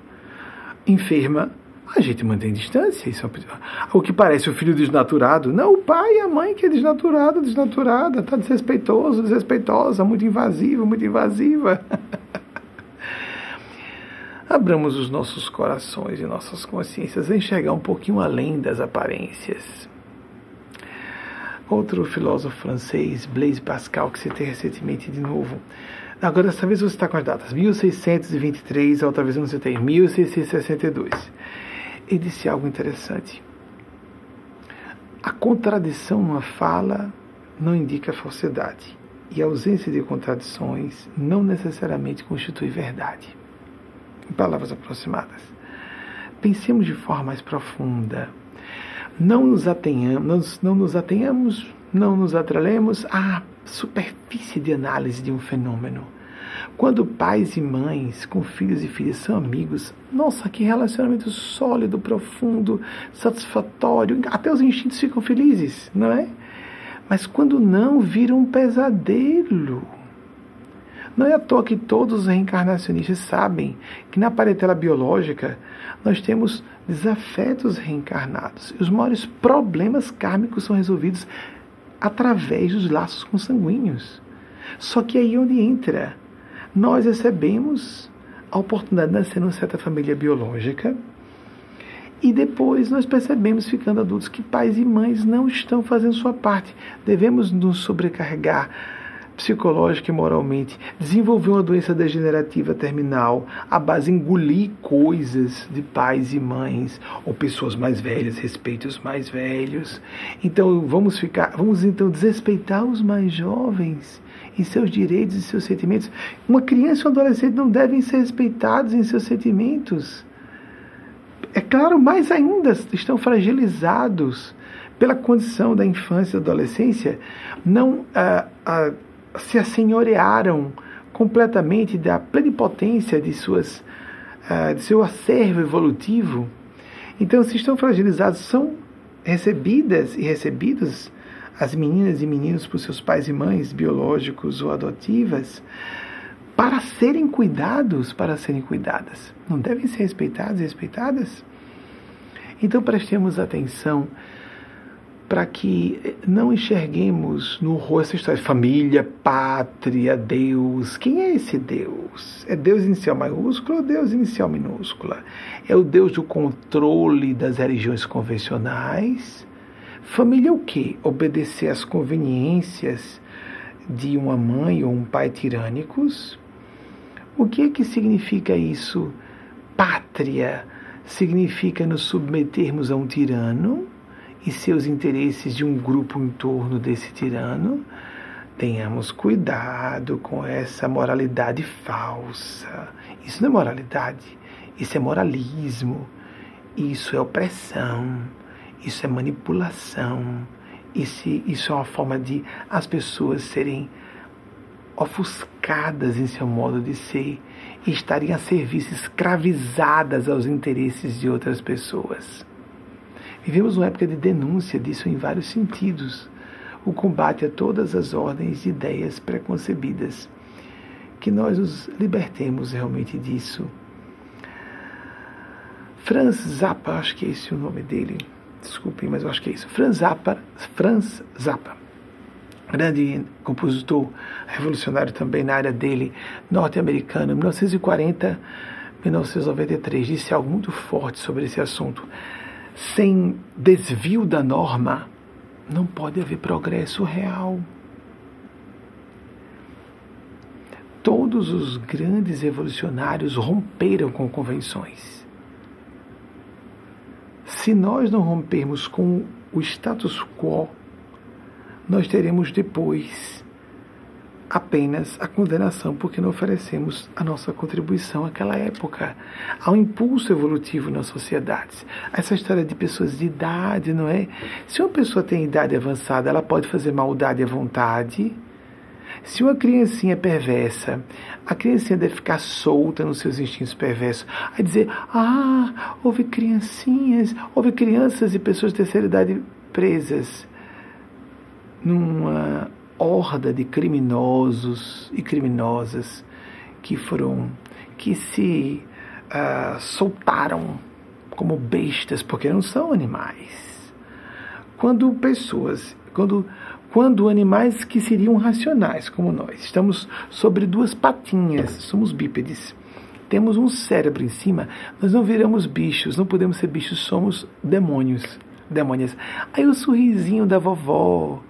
Enferma, a gente mantém distância. Isso é o que parece o filho desnaturado. Não, o pai e a mãe que é desnaturado, desnaturada, está desrespeitoso, desrespeitosa, muito invasiva, muito invasiva. abramos os nossos corações e nossas consciências a enxergar um pouquinho além das aparências. Outro filósofo francês, Blaise Pascal, que citei recentemente de novo. Agora, dessa vez você está com as datas 1623, outra vez não citei, 1662. Ele disse algo interessante. A contradição numa fala não indica falsidade, e a ausência de contradições não necessariamente constitui verdade palavras aproximadas. Pensemos de forma mais profunda. Não nos atenhamos, não nos atenhamos, não nos atrelemos à superfície de análise de um fenômeno. Quando pais e mães com filhos e filhas são amigos, nossa, que relacionamento sólido, profundo, satisfatório, até os instintos ficam felizes, não é? Mas quando não, vira um pesadelo não é à toa que todos os reencarnacionistas sabem que na parentela biológica nós temos desafetos reencarnados. E os maiores problemas kármicos são resolvidos através dos laços consanguíneos. Só que aí onde entra, nós recebemos a oportunidade de nascer numa certa família biológica. E depois nós percebemos, ficando adultos, que pais e mães não estão fazendo sua parte. Devemos nos sobrecarregar psicológica e moralmente, desenvolver uma doença degenerativa terminal, a base engolir coisas de pais e mães ou pessoas mais velhas, respeite os mais velhos. Então vamos ficar, vamos então desrespeitar os mais jovens em seus direitos e seus sentimentos. Uma criança e um adolescente não devem ser respeitados em seus sentimentos. É claro, mais ainda estão fragilizados pela condição da infância e adolescência, não ah, ah, se assenhorearam completamente da plenipotência de, suas, uh, de seu acervo evolutivo. Então, se estão fragilizados, são recebidas e recebidos as meninas e meninos por seus pais e mães biológicos ou adotivas para serem cuidados, para serem cuidadas. Não devem ser respeitados e respeitadas? Então prestemos atenção para que não enxerguemos no rosto essa história família, pátria, Deus. Quem é esse Deus? É Deus inicial maiúsculo ou Deus inicial minúscula? É o Deus do controle das religiões convencionais? Família é o quê? Obedecer às conveniências de uma mãe ou um pai tirânicos? O que é que significa isso? Pátria significa nos submetermos a um tirano? E seus interesses de um grupo em torno desse tirano, tenhamos cuidado com essa moralidade falsa. Isso não é moralidade, isso é moralismo, isso é opressão, isso é manipulação, isso, isso é uma forma de as pessoas serem ofuscadas em seu modo de ser e estarem a serviço, escravizadas aos interesses de outras pessoas. Vivemos uma época de denúncia disso em vários sentidos. O combate a todas as ordens de ideias preconcebidas. Que nós nos libertemos realmente disso. Franz Zappa, acho que é esse o nome dele. Desculpem, mas eu acho que é isso. Franz Zappa, Franz Zappa grande compositor revolucionário também na área dele, norte-americano, 1940, 1993, disse algo muito forte sobre esse assunto sem desvio da norma, não pode haver progresso real. Todos os grandes revolucionários romperam com convenções. Se nós não rompermos com o status quo, nós teremos depois apenas a condenação porque não oferecemos a nossa contribuição àquela época, ao impulso evolutivo nas sociedades. Essa história de pessoas de idade, não é? Se uma pessoa tem idade avançada, ela pode fazer maldade à vontade. Se uma criancinha perversa, a criancinha deve ficar solta nos seus instintos perversos. Aí dizer, ah, houve criancinhas, houve crianças e pessoas de terceira idade presas numa horda de criminosos e criminosas que foram que se uh, soltaram como bestas porque não são animais. Quando pessoas, quando quando animais que seriam racionais como nós, estamos sobre duas patinhas, somos bípedes. Temos um cérebro em cima, nós não viramos bichos, não podemos ser bichos, somos demônios, demônias. Aí o sorrisinho da vovó,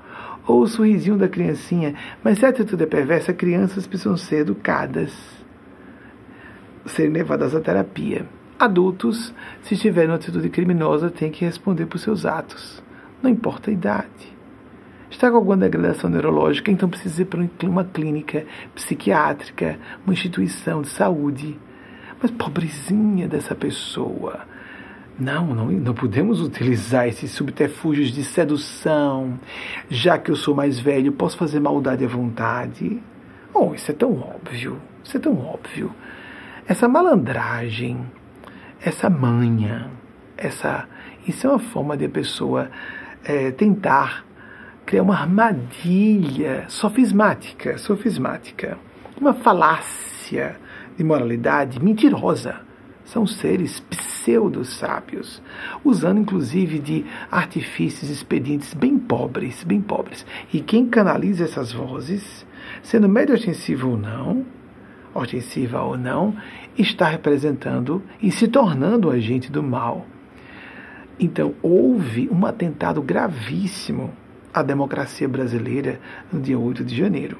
ou o sorrisinho da criancinha. Mas se a atitude é perversa, crianças precisam ser educadas, serem levadas à terapia. Adultos, se tiverem uma atitude criminosa, têm que responder por seus atos. Não importa a idade. Está com alguma degradação neurológica, então precisa ir para uma clínica psiquiátrica, uma instituição de saúde. Mas pobrezinha dessa pessoa não, não, não podemos utilizar esses subterfúgios de sedução. Já que eu sou mais velho, posso fazer maldade à vontade. Oh, isso é tão óbvio. Isso é tão óbvio. Essa malandragem, essa manha, essa. Isso é uma forma de a pessoa é, tentar criar uma armadilha sofismática, sofismática, uma falácia de moralidade mentirosa são seres pseudo-sábios, usando inclusive de artifícios expedientes bem pobres, bem pobres. E quem canaliza essas vozes, sendo médio ostensivo ou não, ostensiva ou não, está representando e se tornando um agente do mal. Então, houve um atentado gravíssimo à democracia brasileira no dia 8 de janeiro,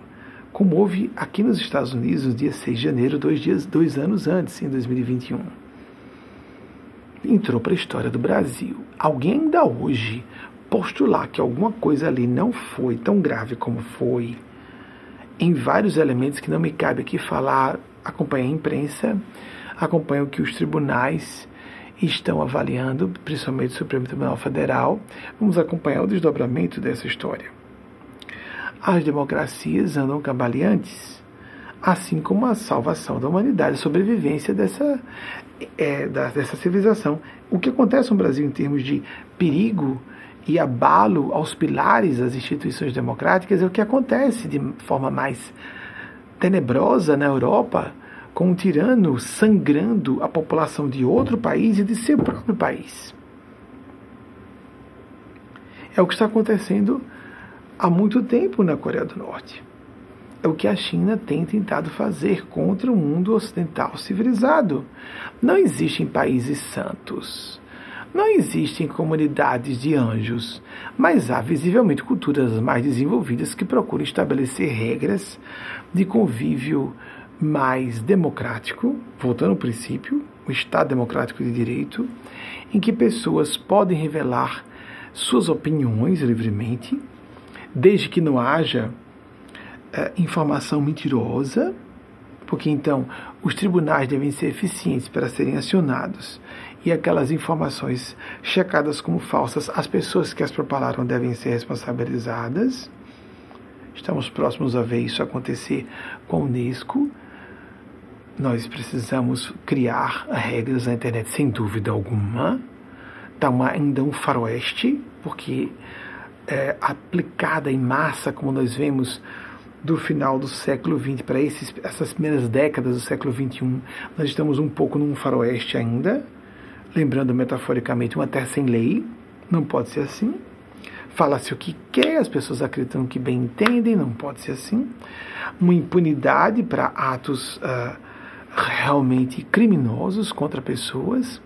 como houve aqui nos Estados Unidos no dia 6 de janeiro, dois, dias, dois anos antes, em 2021. Entrou para a história do Brasil. Alguém ainda hoje postular que alguma coisa ali não foi tão grave como foi, em vários elementos que não me cabe aqui falar, acompanha a imprensa, acompanha o que os tribunais estão avaliando, principalmente o Supremo Tribunal Federal. Vamos acompanhar o desdobramento dessa história. As democracias andam cambaleantes, assim como a salvação da humanidade, a sobrevivência dessa, é, dessa civilização. O que acontece no Brasil em termos de perigo e abalo aos pilares das instituições democráticas é o que acontece de forma mais tenebrosa na Europa, com um tirano sangrando a população de outro país e de seu próprio país. É o que está acontecendo há muito tempo na Coreia do Norte. É o que a China tem tentado fazer contra o mundo ocidental civilizado. Não existem países santos. Não existem comunidades de anjos, mas há visivelmente culturas mais desenvolvidas que procuram estabelecer regras de convívio mais democrático, voltando ao princípio, o Estado democrático de direito, em que pessoas podem revelar suas opiniões livremente, desde que não haja é, informação mentirosa, porque então os tribunais devem ser eficientes para serem acionados e aquelas informações checadas como falsas, as pessoas que as propalaram devem ser responsabilizadas. Estamos próximos a ver isso acontecer com a Unesco. Nós precisamos criar regras na internet, sem dúvida alguma. Está ainda um faroeste, porque é, aplicada em massa, como nós vemos do final do século XX para essas primeiras décadas do século XXI, nós estamos um pouco num faroeste ainda lembrando metaforicamente uma terra sem lei, não pode ser assim. Fala-se o que quer, as pessoas acreditam que bem entendem, não pode ser assim. Uma impunidade para atos uh, realmente criminosos contra pessoas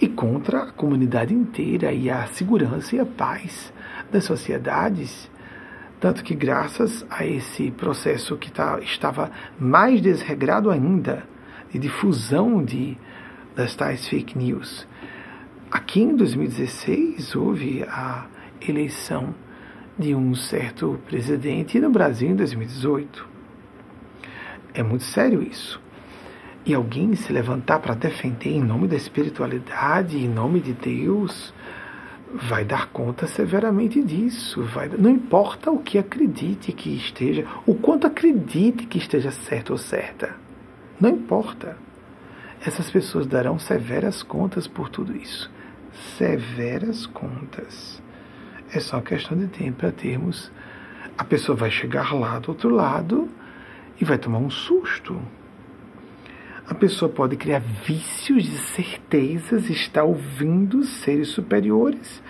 e contra a comunidade inteira e a segurança e a paz das sociedades. Tanto que, graças a esse processo que tá, estava mais desregrado ainda, de difusão de das tais fake news. Aqui em 2016 houve a eleição de um certo presidente e no Brasil em 2018. É muito sério isso. E alguém se levantar para defender em nome da espiritualidade, em nome de Deus, vai dar conta severamente disso. Vai, não importa o que acredite que esteja, o quanto acredite que esteja certo ou certa. Não importa essas pessoas darão severas contas por tudo isso. Severas contas. É só questão de tempo para termos. A pessoa vai chegar lá do outro lado e vai tomar um susto. A pessoa pode criar vícios de certezas, está ouvindo seres superiores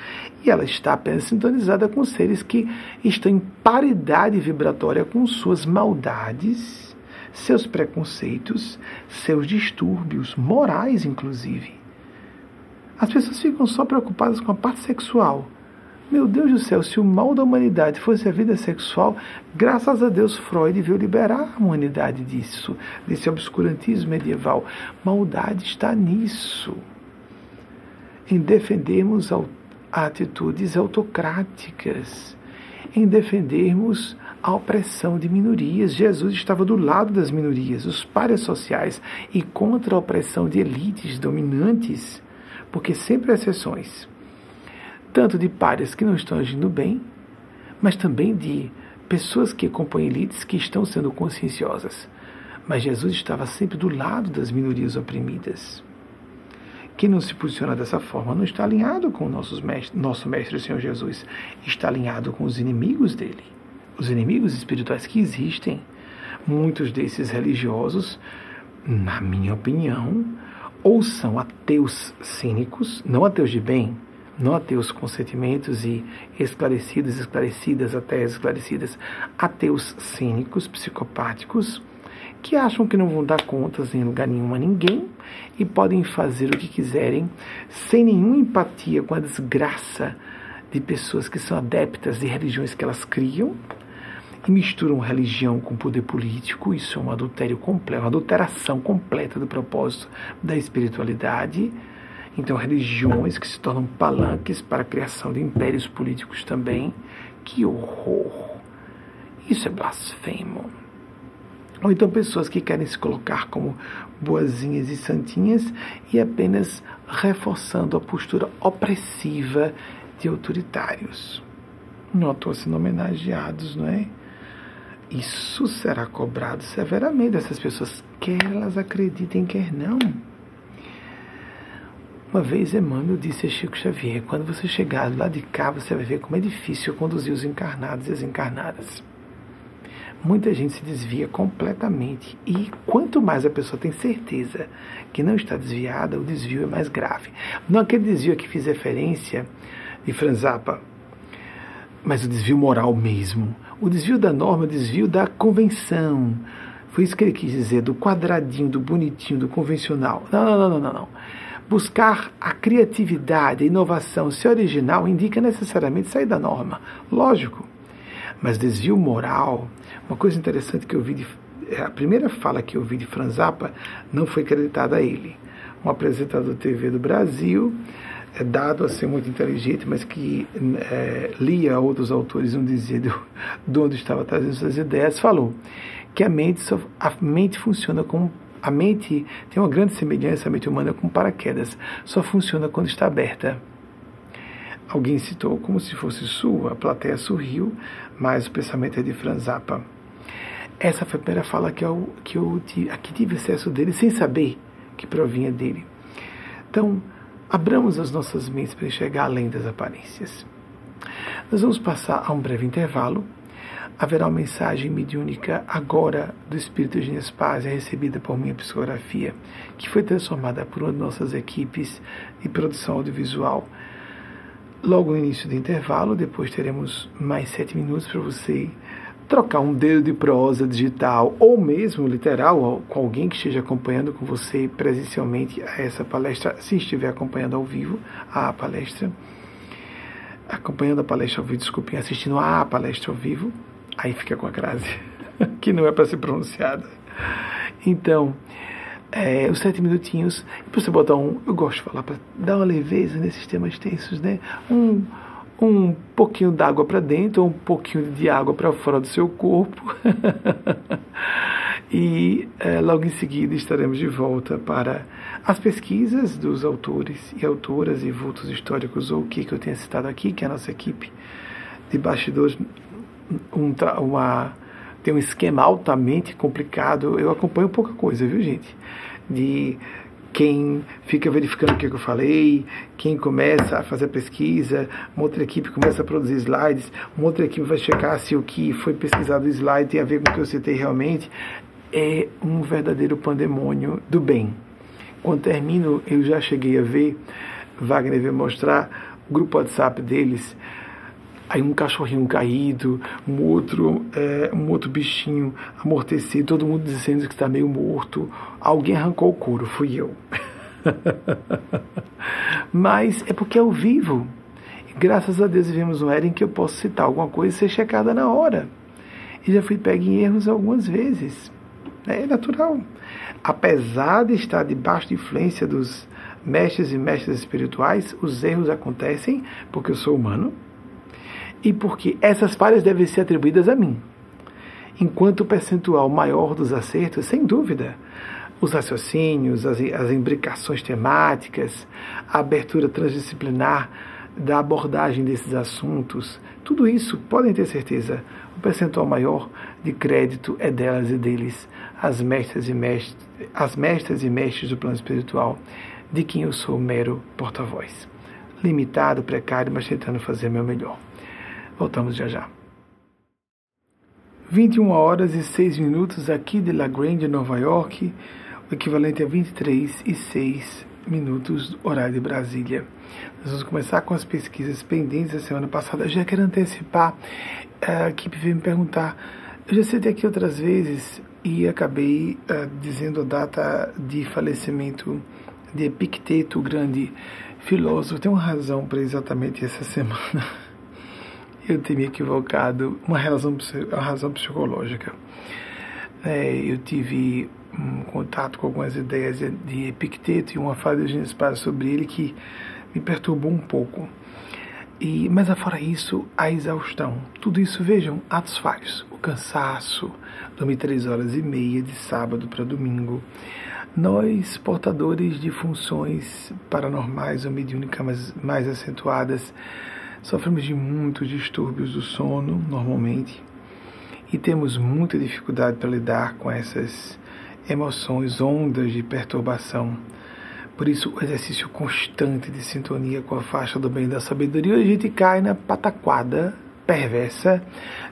e ela está apenas sintonizada com seres que estão em paridade vibratória com suas maldades seus preconceitos, seus distúrbios, morais inclusive. As pessoas ficam só preocupadas com a parte sexual. Meu Deus do céu, se o mal da humanidade fosse a vida sexual, graças a Deus Freud veio liberar a humanidade disso, desse obscurantismo medieval. Maldade está nisso. Em defendermos atitudes autocráticas, em defendermos a opressão de minorias. Jesus estava do lado das minorias, os pares sociais, e contra a opressão de elites dominantes, porque sempre há exceções, tanto de pares que não estão agindo bem, mas também de pessoas que compõem elites que estão sendo conscienciosas. Mas Jesus estava sempre do lado das minorias oprimidas. Quem não se posiciona dessa forma não está alinhado com nossos mestres, nosso Mestre Senhor Jesus, está alinhado com os inimigos dele os inimigos espirituais que existem, muitos desses religiosos, na minha opinião, ou são ateus cínicos, não ateus de bem, não ateus com sentimentos e esclarecidos, esclarecidas, até esclarecidas, ateus cínicos, psicopáticos, que acham que não vão dar contas em lugar nenhum a ninguém e podem fazer o que quiserem sem nenhuma empatia com a desgraça de pessoas que são adeptas de religiões que elas criam e misturam religião com poder político. Isso é um adultério completo, uma adulteração completa do propósito da espiritualidade. Então, religiões que se tornam palanques para a criação de impérios políticos também. Que horror! Isso é blasfemo. Ou então pessoas que querem se colocar como boazinhas e santinhas e apenas reforçando a postura opressiva de autoritários. Não estão sendo homenageados, não é? Isso será cobrado severamente dessas pessoas, quer elas acreditem, quer não. Uma vez Emmanuel disse a Chico Xavier: quando você chegar lá de cá, você vai ver como é difícil conduzir os encarnados e as encarnadas. Muita gente se desvia completamente e quanto mais a pessoa tem certeza que não está desviada, o desvio é mais grave. Não aquele desvio a que fiz referência de Franzapa, mas o desvio moral mesmo. O desvio da norma, o desvio da convenção. Foi isso que ele quis dizer, do quadradinho, do bonitinho, do convencional. Não, não, não, não, não. Buscar a criatividade, a inovação, ser original, indica necessariamente sair da norma. Lógico. Mas desvio moral, uma coisa interessante que eu vi, de, é, a primeira fala que eu vi de Franzapa não foi creditada a ele. Um apresentador TV do Brasil, é dado a ser muito inteligente, mas que é, lia outros autores, não dizia de, de onde estava trazendo suas ideias, falou que a mente, só, a mente funciona como a mente tem uma grande semelhança, a mente humana, com paraquedas. Só funciona quando está aberta. Alguém citou como se fosse sua, a plateia sorriu, mas o pensamento é de Franz Zappa. Essa foi a primeira fala que eu, que eu aqui tive acesso dele, sem saber que provinha dele. Então, abramos as nossas mentes para enxergar além das aparências. Nós vamos passar a um breve intervalo haverá uma mensagem mediúnica agora do Espírito de Paz, recebida por minha psicografia, que foi transformada por uma de nossas equipes de produção audiovisual. Logo no início do intervalo, depois teremos mais sete minutos para você trocar um dedo de prosa digital ou mesmo literal com alguém que esteja acompanhando com você presencialmente essa palestra, se estiver acompanhando ao vivo a palestra, acompanhando a palestra ao vivo, desculpem, assistindo a palestra ao vivo, Aí fica com a crase, que não é para ser pronunciada. Então, é, os sete minutinhos, para você botar um, eu gosto de falar, para dar uma leveza nesses temas tensos, né? Um, um pouquinho d'água para dentro, um pouquinho de água para fora do seu corpo. e é, logo em seguida estaremos de volta para as pesquisas dos autores e autoras e vultos históricos, ou o que, que eu tenha citado aqui, que é a nossa equipe de bastidores um, uma, tem um esquema altamente complicado. Eu acompanho pouca coisa, viu, gente? De quem fica verificando o que eu falei, quem começa a fazer pesquisa, uma outra equipe começa a produzir slides, uma outra equipe vai checar se o que foi pesquisado no slide tem a ver com o que eu citei realmente. É um verdadeiro pandemônio do bem. Quando termino, eu já cheguei a ver, Wagner veio mostrar o grupo WhatsApp deles Aí um cachorrinho caído, um outro, é, um outro bichinho amortecido, todo mundo dizendo que está meio morto. Alguém arrancou o couro, fui eu. Mas é porque é o vivo. Graças a Deus vivemos um era em que eu posso citar alguma coisa e ser checada na hora. E já fui pego em erros algumas vezes. É natural. Apesar de estar debaixo de influência dos mestres e mestras espirituais, os erros acontecem porque eu sou humano e porque essas falhas devem ser atribuídas a mim. Enquanto o percentual maior dos acertos, sem dúvida, os raciocínios, as, as imbricações temáticas, a abertura transdisciplinar da abordagem desses assuntos, tudo isso, podem ter certeza, o percentual maior de crédito é delas e deles, as mestras e mestres, as mestras e mestres do plano espiritual, de quem eu sou mero porta-voz. Limitado, precário, mas tentando fazer meu melhor. Voltamos já já. 21 horas e 6 minutos aqui de La Grande, Nova York, o equivalente a 23 e 6 minutos horário de Brasília. Nós vamos começar com as pesquisas pendentes da semana passada. Eu já quero antecipar, a equipe veio me perguntar, eu já citei aqui outras vezes, e acabei uh, dizendo a data de falecimento de Epicteto, o grande filósofo. Tem uma razão para exatamente essa semana. Eu tinha equivocado, uma razão, uma razão psicológica. É, eu tive um contato com algumas ideias de Epicteto e uma fala de Spaz sobre ele que me perturbou um pouco. E, mas afora isso, a exaustão. Tudo isso, vejam, atos falhos. O cansaço, dormir três horas e meia de sábado para domingo. Nós, portadores de funções paranormais ou mediúnicas mais, mais acentuadas, sofremos de muitos distúrbios do sono, normalmente, e temos muita dificuldade para lidar com essas emoções, ondas de perturbação por isso, o exercício constante de sintonia com a faixa do bem da sabedoria, a gente cai na pataquada perversa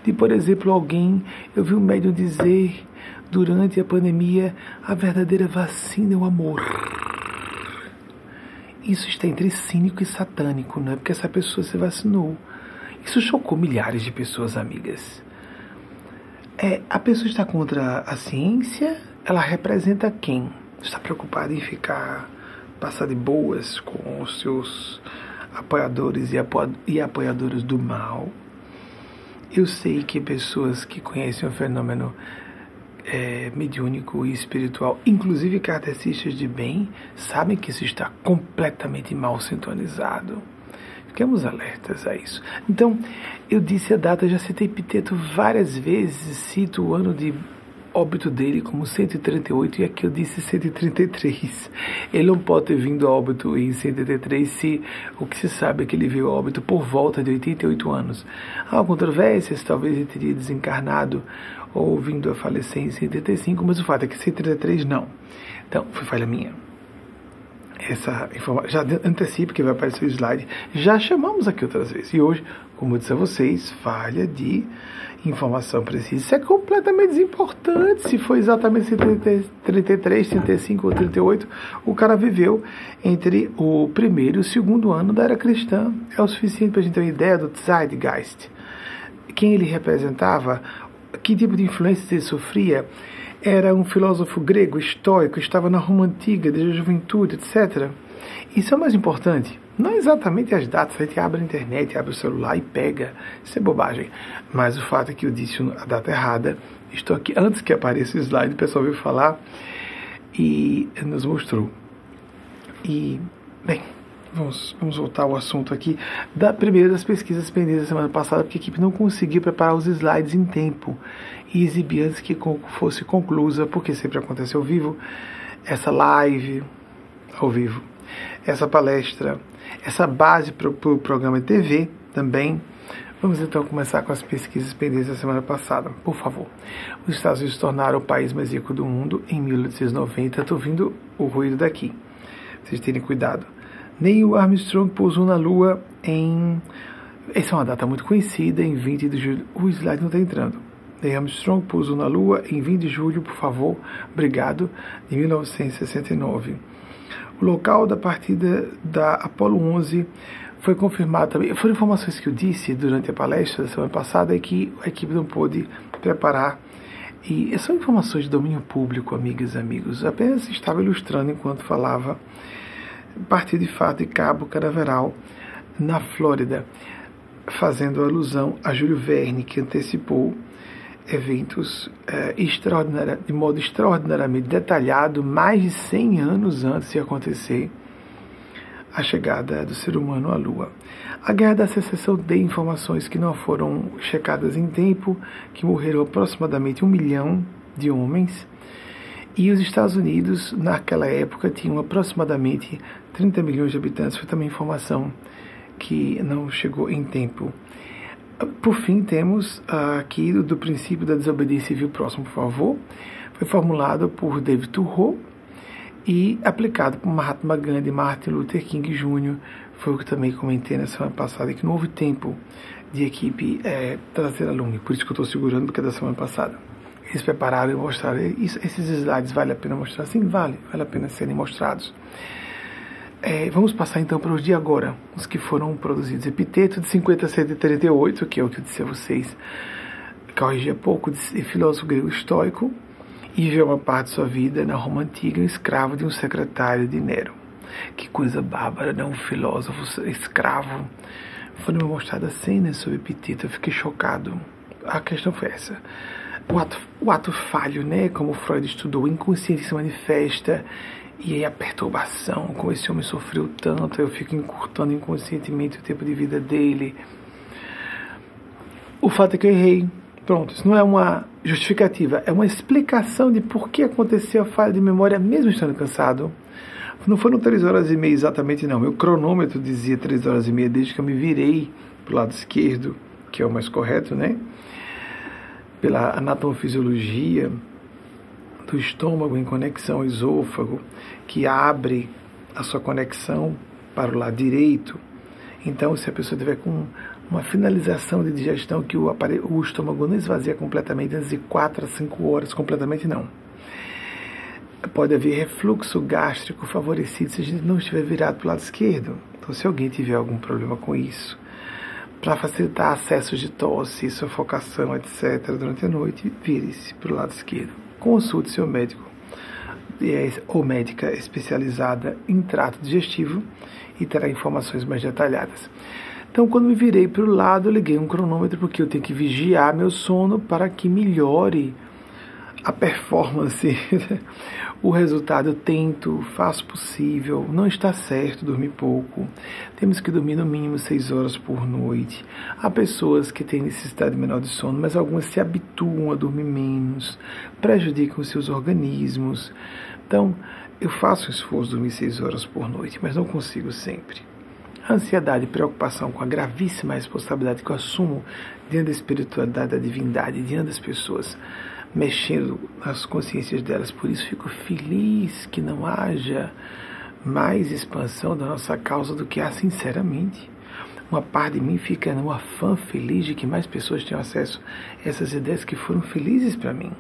de, por exemplo, alguém, eu vi um médium dizer durante a pandemia, a verdadeira vacina é o amor. Isso está entre cínico e satânico, não é porque essa pessoa se vacinou. Isso chocou milhares de pessoas amigas. É, a pessoa está contra a ciência, ela representa quem? Está preocupada em ficar passar de boas com os seus apoiadores e apoiadoras do mal. Eu sei que pessoas que conhecem o fenômeno é, mediúnico e espiritual, inclusive kardecistas de bem, sabem que isso está completamente mal sintonizado. Fiquemos alertas a isso. Então, eu disse a data, já citei Piteto várias vezes, cito o ano de óbito dele como 138 e aqui eu disse 133. Ele não pode ter vindo a óbito em 133 se o que se sabe é que ele veio a óbito por volta de 88 anos. Há controvérsias, talvez ele teria desencarnado ou vindo a falecer em 185, mas o fato é que 133 não. Então, foi falha minha essa informação, já antecipo que vai aparecer o slide, já chamamos aqui outras vezes. E hoje, como eu disse a vocês, falha de informação precisa. Isso é completamente desimportante. Se foi exatamente 33, 35 ou 38, o cara viveu entre o primeiro e o segundo ano da era cristã. É o suficiente para a gente ter uma ideia do Zeitgeist. Quem ele representava, que tipo de influência ele sofria. Era um filósofo grego, estoico, estava na Roma antiga, desde a juventude, etc. Isso é o mais importante. Não exatamente as datas, a gente abre a internet, abre o celular e pega. Isso é bobagem. Mas o fato é que eu disse a data errada. Estou aqui antes que apareça o slide, o pessoal veio falar e nos mostrou. E, bem, vamos, vamos voltar ao assunto aqui da primeira das pesquisas pendentes da semana passada, porque a equipe não conseguiu preparar os slides em tempo e exibir antes que fosse conclusa, porque sempre acontece ao vivo, essa live ao vivo, essa palestra essa base para o pro programa de TV também. Vamos então começar com as pesquisas pendentes da semana passada. Por favor. Os Estados Unidos tornaram o país mais rico do mundo em 1890. Estou ouvindo o ruído daqui. Vocês terem cuidado. Neil Armstrong pousou na Lua em. Essa é uma data muito conhecida, em 20 de julho. O slide não está entrando. Neil Armstrong pousou na Lua em 20 de julho, por favor. Obrigado. De 1969. O local da partida da Apollo 11 foi confirmado também. Foram informações que eu disse durante a palestra da semana passada e que a equipe não pôde preparar. E são informações de domínio público, amigas e amigos. Apenas estava ilustrando enquanto falava. Partir de fato de Cabo Canaveral, na Flórida, fazendo alusão a Júlio Verne, que antecipou eventos é, de modo extraordinariamente detalhado, mais de 100 anos antes de acontecer a chegada do ser humano à Lua. A Guerra da Secessão deu informações que não foram checadas em tempo, que morreram aproximadamente um milhão de homens, e os Estados Unidos, naquela época, tinham aproximadamente 30 milhões de habitantes. Foi também informação que não chegou em tempo. Por fim, temos aqui do princípio da desobediência civil próximo, por favor. Foi formulado por David Thoreau e aplicado por Mahatma Gandhi Martin Luther King Jr. Foi o que também comentei na semana passada, que não houve tempo de equipe é, trazer aluno. Por isso que eu estou segurando, porque é da semana passada. Eles prepararam e mostraram. Isso, esses slides vale a pena mostrar? Sim, vale. Vale a pena serem mostrados. É, vamos passar então para os de agora, os que foram produzidos. Epiteto de 50 a 138, que é o que eu disse a vocês, corrigi há pouco, de filósofo grego estoico. e viveu uma parte de sua vida na Roma Antiga, escravo de um secretário de Nero. Que coisa bárbara, né? Um filósofo escravo. Foi me mostrada cenas sobre Epiteto, eu fiquei chocado. A questão foi essa. O ato, o ato falho, né? Como Freud estudou, o inconsciente se manifesta e aí a perturbação, como esse homem sofreu tanto, eu fico encurtando inconscientemente o tempo de vida dele. O fato é que eu errei. Pronto, isso não é uma justificativa, é uma explicação de por que aconteceu a falha de memória mesmo estando cansado. Não foram três horas e meia exatamente, não. Meu cronômetro dizia três horas e meia desde que eu me virei para o lado esquerdo, que é o mais correto, né? Pela anatomofisiologia do estômago em conexão ao esôfago, que abre a sua conexão para o lado direito. Então, se a pessoa tiver com uma finalização de digestão que o, aparelho, o estômago não esvazia completamente antes de 4 a 5 horas, completamente não. Pode haver refluxo gástrico favorecido se a gente não estiver virado para o lado esquerdo. Então, se alguém tiver algum problema com isso, para facilitar acessos de tosse, sufocação, etc., durante a noite, vire-se para o lado esquerdo. Consulte seu médico ou médica especializada em trato digestivo e terá informações mais detalhadas. Então, quando me virei para o lado, liguei um cronômetro porque eu tenho que vigiar meu sono para que melhore a performance. o resultado tento, faço possível. Não está certo dormir pouco. Temos que dormir no mínimo seis horas por noite. Há pessoas que têm necessidade menor de sono, mas algumas se habituam a dormir menos, prejudicam seus organismos. Então, eu faço um esforço de dormir seis horas por noite, mas não consigo sempre. A ansiedade e preocupação com a gravíssima responsabilidade que eu assumo diante da espiritualidade, da divindade, diante das pessoas, mexendo nas consciências delas. Por isso fico feliz que não haja mais expansão da nossa causa do que há sinceramente. Uma parte de mim fica numa fã feliz de que mais pessoas tenham acesso a essas ideias que foram felizes para mim.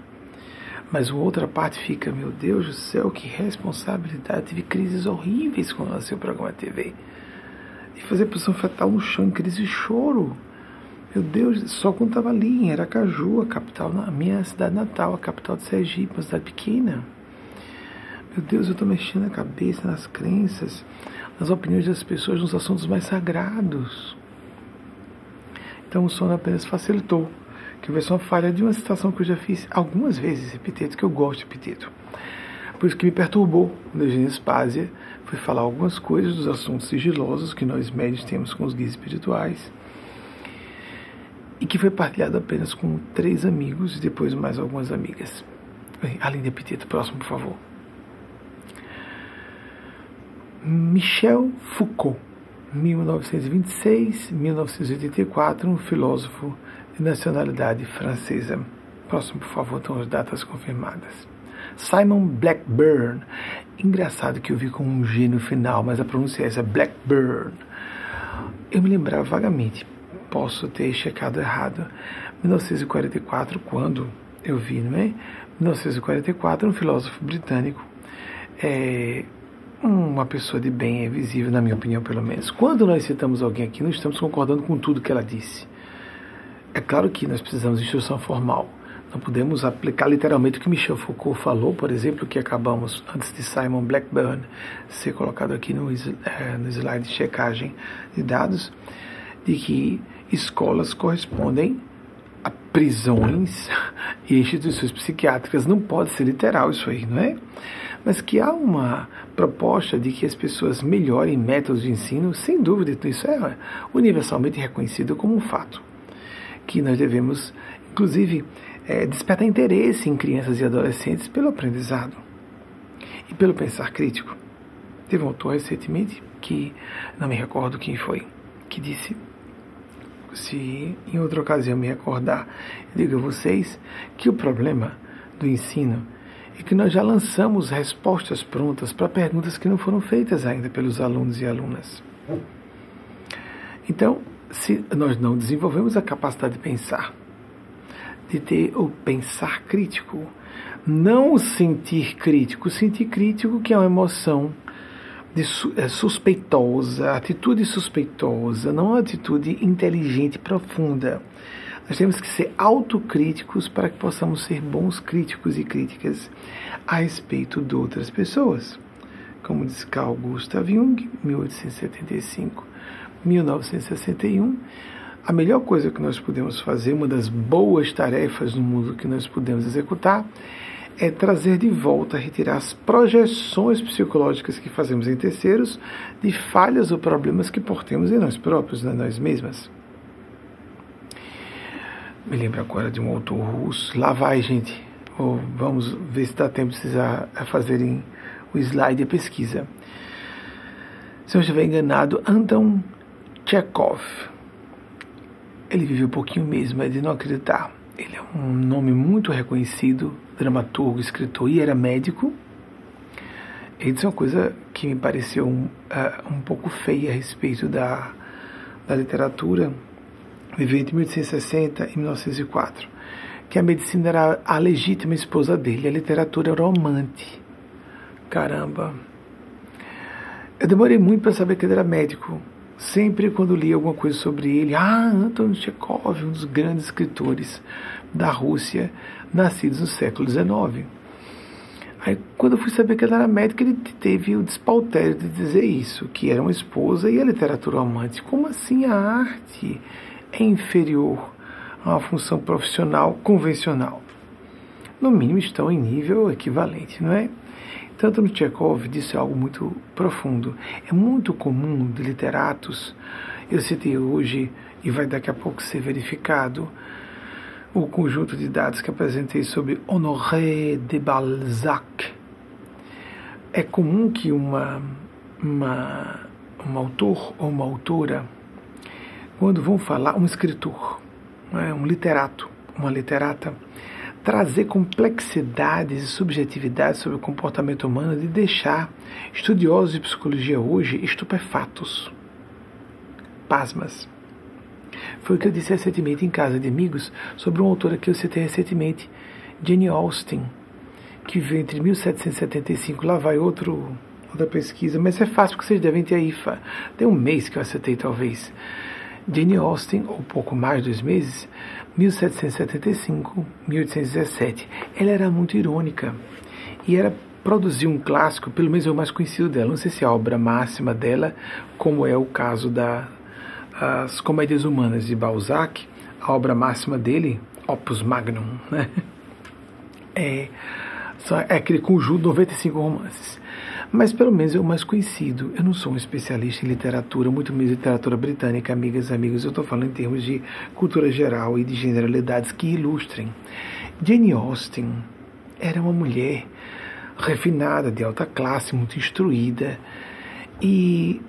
Mas uma outra parte fica, meu Deus do céu, que responsabilidade. Tive crises horríveis quando nasceu o programa TV e fazer posição fetal no chão em crise de choro. Meu Deus, só quando estava ali em Aracaju, a capital, a minha cidade natal, a capital de Sergipe, uma cidade pequena. Meu Deus, eu estou mexendo a cabeça nas crenças, nas opiniões das pessoas, nos assuntos mais sagrados. Então o sono apenas facilitou. Que ser uma falha de uma situação que eu já fiz algumas vezes, epiteto, que eu gosto de epiteto. Por isso que me perturbou quando a Espásia foi falar algumas coisas dos assuntos sigilosos que nós médios temos com os guias espirituais e que foi partilhado apenas com três amigos e depois mais algumas amigas. Além de epiteto, próximo, por favor. Michel Foucault, 1926-1984, um filósofo de nacionalidade francesa. Próximo, por favor, estão as datas confirmadas. Simon Blackburn. Engraçado que eu vi com um G no final, mas a pronúncia é essa, Blackburn. Eu me lembrava vagamente, posso ter checado errado. 1944, quando eu vi, não é? 1944, um filósofo britânico, é, uma pessoa de bem é visível, na minha opinião, pelo menos. Quando nós citamos alguém aqui, não estamos concordando com tudo que ela disse. É claro que nós precisamos de instrução formal. Não podemos aplicar literalmente o que Michel Foucault falou, por exemplo, que acabamos, antes de Simon Blackburn ser colocado aqui no, é, no slide de checagem de dados, de que escolas correspondem a prisões e instituições psiquiátricas. Não pode ser literal isso aí, não é? Mas que há uma proposta de que as pessoas melhorem métodos de ensino, sem dúvida, isso é universalmente reconhecido como um fato. Que nós devemos, inclusive, é, desperta interesse em crianças e adolescentes pelo aprendizado e pelo pensar crítico. Teve um autor recentemente que, não me recordo quem foi, que disse: se em outra ocasião me recordar, eu digo a vocês que o problema do ensino é que nós já lançamos respostas prontas para perguntas que não foram feitas ainda pelos alunos e alunas. Então, se nós não desenvolvemos a capacidade de pensar, de ter o pensar crítico. Não o sentir crítico. Sentir crítico que é uma emoção de é, suspeitosa, atitude suspeitosa, não uma atitude inteligente, profunda. Nós temos que ser autocríticos para que possamos ser bons críticos e críticas a respeito de outras pessoas. Como diz Carl Gustav Jung, 1875, 1961, a melhor coisa que nós podemos fazer, uma das boas tarefas no mundo que nós podemos executar, é trazer de volta, retirar as projeções psicológicas que fazemos em terceiros de falhas ou problemas que portemos em nós próprios, em nós mesmas. Me lembro agora de um autor russo. Lá vai, gente. Ou vamos ver se dá tempo de vocês fazerem o slide e pesquisa. Se eu estiver enganado, Anton Chekhov. Ele viveu um pouquinho mesmo, é de não acreditar. Ele é um nome muito reconhecido, dramaturgo, escritor e era médico. Ele disse uma coisa que me pareceu um, uh, um pouco feia a respeito da, da literatura viveu entre 1860 e 1904, que a medicina era a legítima esposa dele, a literatura era o amante. Caramba! Eu demorei muito para saber que ele era médico. Sempre quando li alguma coisa sobre ele, ah, Anton Chekhov, um dos grandes escritores da Rússia, nascidos no século XIX. Aí, quando eu fui saber que ele era médico, ele teve o despautério de dizer isso, que era uma esposa e a literatura amante. Como assim a arte é inferior a uma função profissional convencional. No mínimo estão em nível equivalente, não é? Tanto no Chekhov disse algo muito profundo. É muito comum de literatos, eu citei hoje e vai daqui a pouco ser verificado, o conjunto de dados que apresentei sobre Honoré de Balzac. É comum que uma, uma, um autor ou uma autora quando vão falar um escritor, é, um literato, uma literata, trazer complexidades e subjetividades sobre o comportamento humano de deixar estudiosos de psicologia hoje estupefatos, pasmas. Foi o que eu disse recentemente em casa de amigos sobre uma autora que eu citei recentemente, Jane Austen, que veio entre 1775, lá vai outro, outra pesquisa, mas é fácil porque vocês devem ter aí, tem um mês que eu acertei talvez. Jane Austen, ou pouco mais dois meses, 1775, 1817. Ela era muito irônica e era produzir um clássico, pelo menos é o mais conhecido dela. Não sei se é a obra máxima dela, como é o caso das Comédias Humanas de Balzac, a obra máxima dele, Opus Magnum, né? É, é aquele conjunto de 95 romances mas pelo menos é o mais conhecido. Eu não sou um especialista em literatura, muito menos literatura britânica, amigas e amigos. Eu estou falando em termos de cultura geral e de generalidades que ilustrem. Jane Austen era uma mulher refinada, de alta classe, muito instruída e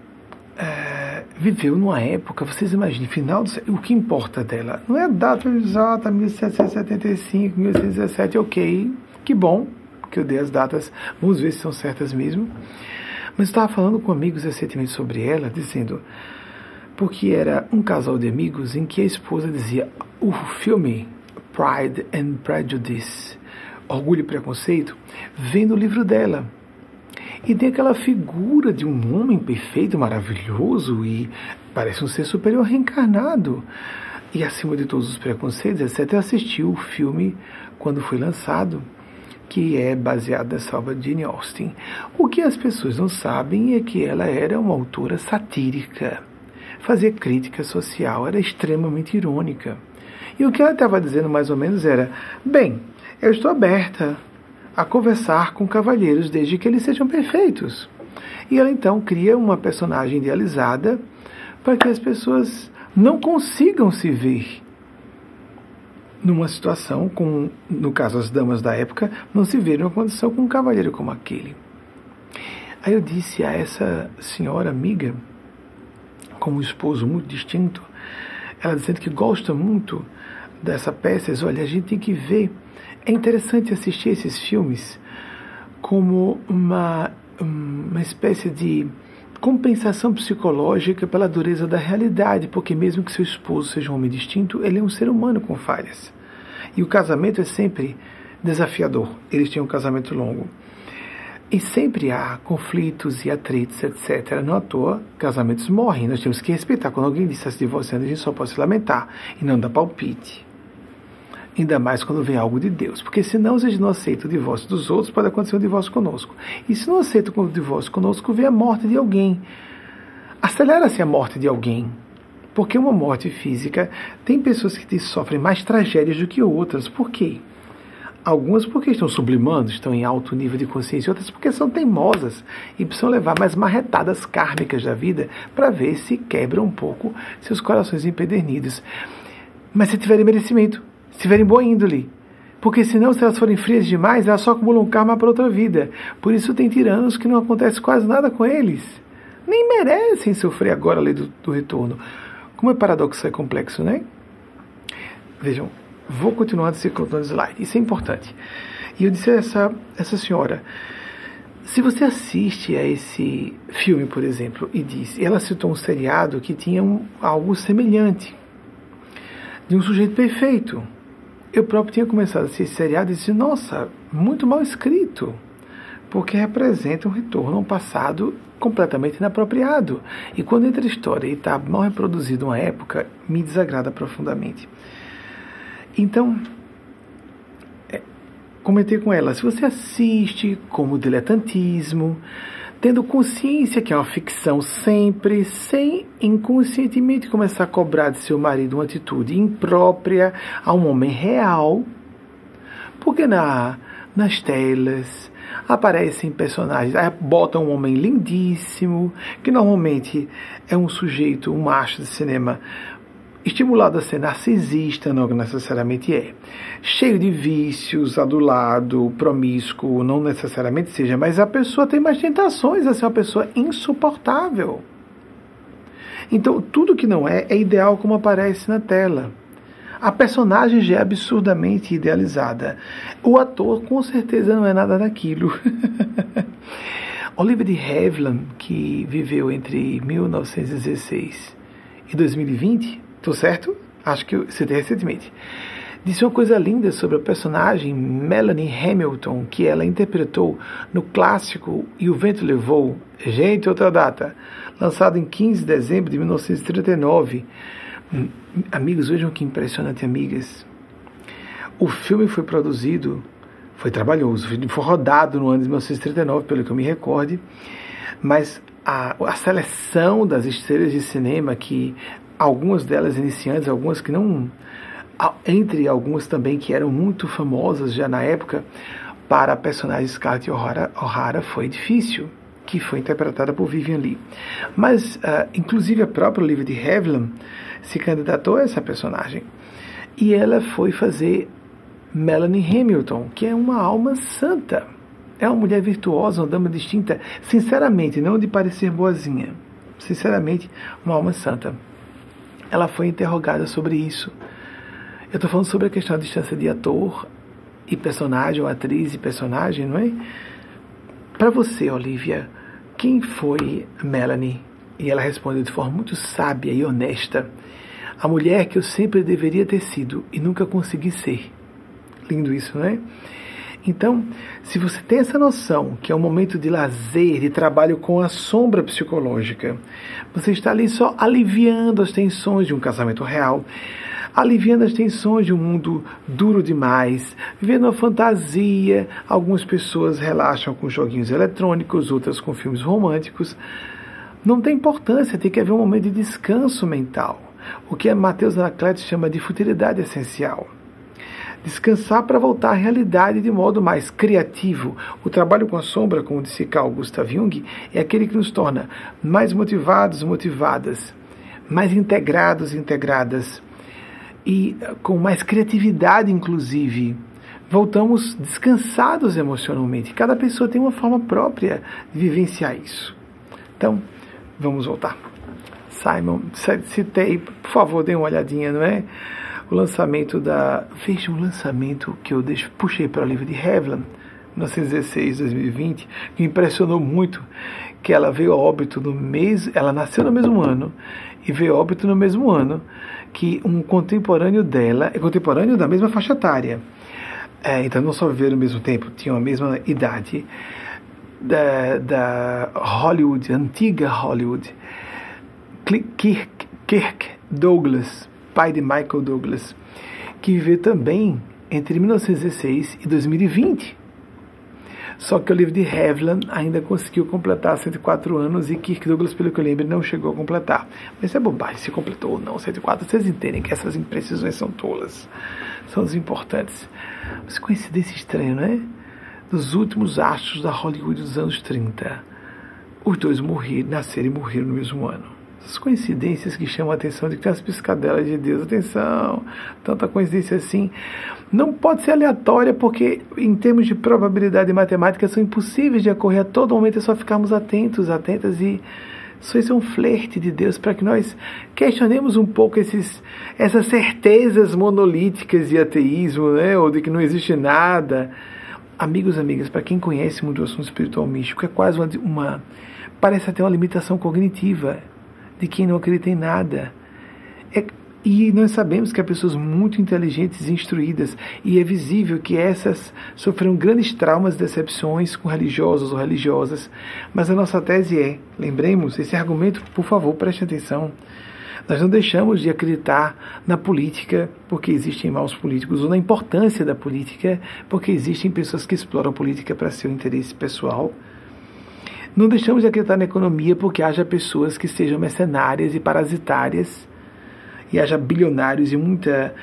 é, viveu numa época, vocês imaginem, final do o que importa dela não é a data exata, 1775, 1817, ok, que bom, que eu dei as datas, vamos ver se são certas mesmo. Mas estava falando com amigos recentemente sobre ela, dizendo porque era um casal de amigos em que a esposa dizia o filme Pride and Prejudice, Orgulho e Preconceito, vem no livro dela. E tem aquela figura de um homem perfeito, maravilhoso e parece um ser superior reencarnado. E acima de todos os preconceitos, etc., assistiu o filme quando foi lançado que é baseada nessa obra de Jane Austen. O que as pessoas não sabem é que ela era uma autora satírica, fazia crítica social, era extremamente irônica. E o que ela estava dizendo mais ou menos era: bem, eu estou aberta a conversar com cavalheiros desde que eles sejam perfeitos. E ela então cria uma personagem idealizada para que as pessoas não consigam se ver numa situação com, no caso as damas da época, não se verem numa condição com um cavalheiro como aquele. Aí eu disse a essa senhora amiga, com um esposo muito distinto, ela dizendo que gosta muito dessa peça, diz, olha, a gente tem que ver, é interessante assistir esses filmes como uma, uma espécie de compensação psicológica pela dureza da realidade, porque mesmo que seu esposo seja um homem distinto, ele é um ser humano com falhas. E o casamento é sempre desafiador. Eles tinham um casamento longo. E sempre há conflitos e atritos, etc. Não à toa, casamentos morrem. Nós temos que respeitar. Quando alguém está se divorciando, a gente só pode se lamentar e não dar palpite. Ainda mais quando vem algo de Deus. Porque senão, gente não aceita o divórcio dos outros, pode acontecer um divórcio conosco. E se não aceita o divórcio conosco, vem a morte de alguém. Acelera-se a morte de alguém. Porque uma morte física tem pessoas que sofrem mais tragédias do que outras. Por quê? Algumas porque estão sublimando, estão em alto nível de consciência, outras porque são teimosas e precisam levar mais marretadas kármicas da vida para ver se quebram um pouco seus corações empedernidos. Mas se tiverem merecimento, se tiverem boa índole. Porque senão, se elas forem frias demais, elas só acumulam karma para outra vida. Por isso tem tiranos que não acontece quase nada com eles. Nem merecem sofrer agora a lei do, do retorno. Como é paradoxo é complexo, né? Vejam, Vou continuar no slide. Isso é importante. E eu disse a essa, essa senhora: se você assiste a esse filme, por exemplo, e diz, ela citou um seriado que tinha um, algo semelhante, de um sujeito perfeito. Eu próprio tinha começado a assistir seriado e disse: nossa, muito mal escrito, porque representa um retorno a um passado completamente inapropriado. E quando entra a história e está mal reproduzido uma época, me desagrada profundamente. Então, é, comentei com ela: se você assiste como diletantismo, tendo consciência que é uma ficção sempre, sem inconscientemente começar a cobrar de seu marido uma atitude imprópria a um homem real, porque na, nas telas aparecem personagens, aí botam um homem lindíssimo, que normalmente é um sujeito, um macho de cinema estimulado a ser narcisista, não necessariamente é. Cheio de vícios, adulado, promíscuo, não necessariamente seja, mas a pessoa tem mais tentações a ser uma pessoa insuportável. Então, tudo que não é, é ideal como aparece na tela. A personagem já é absurdamente idealizada. O ator, com certeza, não é nada daquilo. Olivia de Havilland, que viveu entre 1916 e 2020, Tô certo? Acho que eu citei recentemente. Disse uma coisa linda sobre a personagem Melanie Hamilton, que ela interpretou no clássico E o Vento Levou. Gente, outra data. Lançado em 15 de dezembro de 1939. Hum, amigos, vejam que impressionante, amigas. O filme foi produzido, foi trabalhoso, foi rodado no ano de 1939, pelo que eu me recorde, mas a, a seleção das estrelas de cinema que algumas delas iniciantes, algumas que não. Entre algumas também que eram muito famosas já na época, para a personagem Scarlett O'Hara foi difícil, que foi interpretada por Vivian Lee. Mas, uh, inclusive, a própria Olivia de Havilland se candidatou a essa personagem. E ela foi fazer Melanie Hamilton, que é uma alma santa. É uma mulher virtuosa, uma dama distinta, sinceramente, não de parecer boazinha. Sinceramente, uma alma santa ela foi interrogada sobre isso. Eu estou falando sobre a questão da distância de ator e personagem, ou atriz e personagem, não é? Para você, Olivia, quem foi Melanie? E ela respondeu de forma muito sábia e honesta: A mulher que eu sempre deveria ter sido e nunca consegui ser. Lindo isso, não é? Então, se você tem essa noção que é um momento de lazer, de trabalho com a sombra psicológica, você está ali só aliviando as tensões de um casamento real, aliviando as tensões de um mundo duro demais, vivendo uma fantasia. Algumas pessoas relaxam com joguinhos eletrônicos, outras com filmes românticos. Não tem importância, tem que haver um momento de descanso mental. O que Mateus Anacleto chama de futilidade essencial. Descansar para voltar à realidade de modo mais criativo. O trabalho com a sombra, como disse Carl Gustav Jung, é aquele que nos torna mais motivados, motivadas, mais integrados, integradas e com mais criatividade, inclusive. Voltamos descansados emocionalmente. Cada pessoa tem uma forma própria de vivenciar isso. Então, vamos voltar. Simon, citei, por favor, dê uma olhadinha, não é? O lançamento da. Veja um lançamento que eu deixo, puxei para o livro de Havilland, 1916, 2020, que impressionou muito, que ela veio a óbito no mês. Ela nasceu no mesmo ano e veio a óbito no mesmo ano que um contemporâneo dela, é contemporâneo da mesma faixa etária. É, então não só viveram ao mesmo tempo, tinham a mesma idade. Da, da Hollywood, antiga Hollywood, Kirk, Kirk Douglas, pai de Michael Douglas, que viveu também entre 1916 e 2020. Só que o livro de Haviland ainda conseguiu completar 104 anos e Kirk Douglas, pelo que eu lembro, não chegou a completar. Mas é bobagem se completou ou não 104. Vocês entendem que essas imprecisões são tolas, são desimportantes. Mas coincidência estranha, não é? Dos últimos astros da Hollywood dos anos 30, os dois morreram, nasceram e morreram no mesmo ano essas coincidências que chamam a atenção de que as piscadelas de Deus, atenção, tanta coincidência assim, não pode ser aleatória porque em termos de probabilidade matemática são impossíveis de ocorrer. A todo momento, é só ficarmos atentos, atentas e só isso é um flerte de Deus para que nós questionemos um pouco esses, essas certezas monolíticas de ateísmo, né, ou de que não existe nada. Amigos, amigas, para quem conhece muito o assunto espiritual místico, é quase uma, uma parece até uma limitação cognitiva de quem não acredita em nada. É, e nós sabemos que há pessoas muito inteligentes e instruídas, e é visível que essas sofreram grandes traumas e decepções com religiosos ou religiosas. Mas a nossa tese é, lembremos, esse argumento, por favor, preste atenção. Nós não deixamos de acreditar na política porque existem maus políticos, ou na importância da política porque existem pessoas que exploram a política para seu interesse pessoal. Não deixamos de acreditar na economia porque haja pessoas que sejam mercenárias e parasitárias e haja bilionários e muita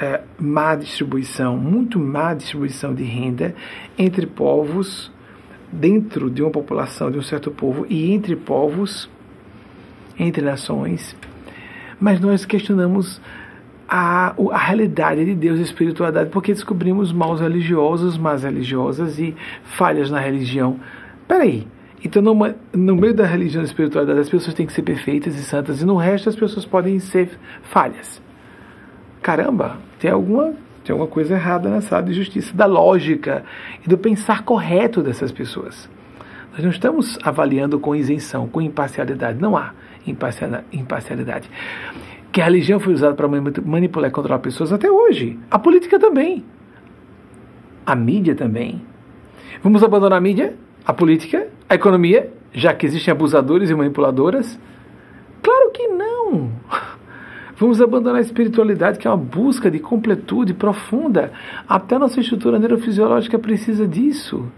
é, má distribuição, muito má distribuição de renda entre povos, dentro de uma população, de um certo povo, e entre povos, entre nações. Mas nós questionamos a, a realidade de Deus e a espiritualidade porque descobrimos maus religiosos, más religiosas e falhas na religião. Peraí, então, no, no meio da religião e da espiritualidade, as pessoas têm que ser perfeitas e santas, e no resto as pessoas podem ser falhas. Caramba, tem alguma, tem alguma coisa errada nessa área de justiça, da lógica e do pensar correto dessas pessoas. Nós não estamos avaliando com isenção, com imparcialidade. Não há imparcialidade. Que a religião foi usada para manipular e controlar pessoas até hoje. A política também. A mídia também. Vamos abandonar a mídia? A política? A economia, já que existem abusadores e manipuladoras? Claro que não! Vamos abandonar a espiritualidade, que é uma busca de completude profunda. Até nossa estrutura neurofisiológica precisa disso.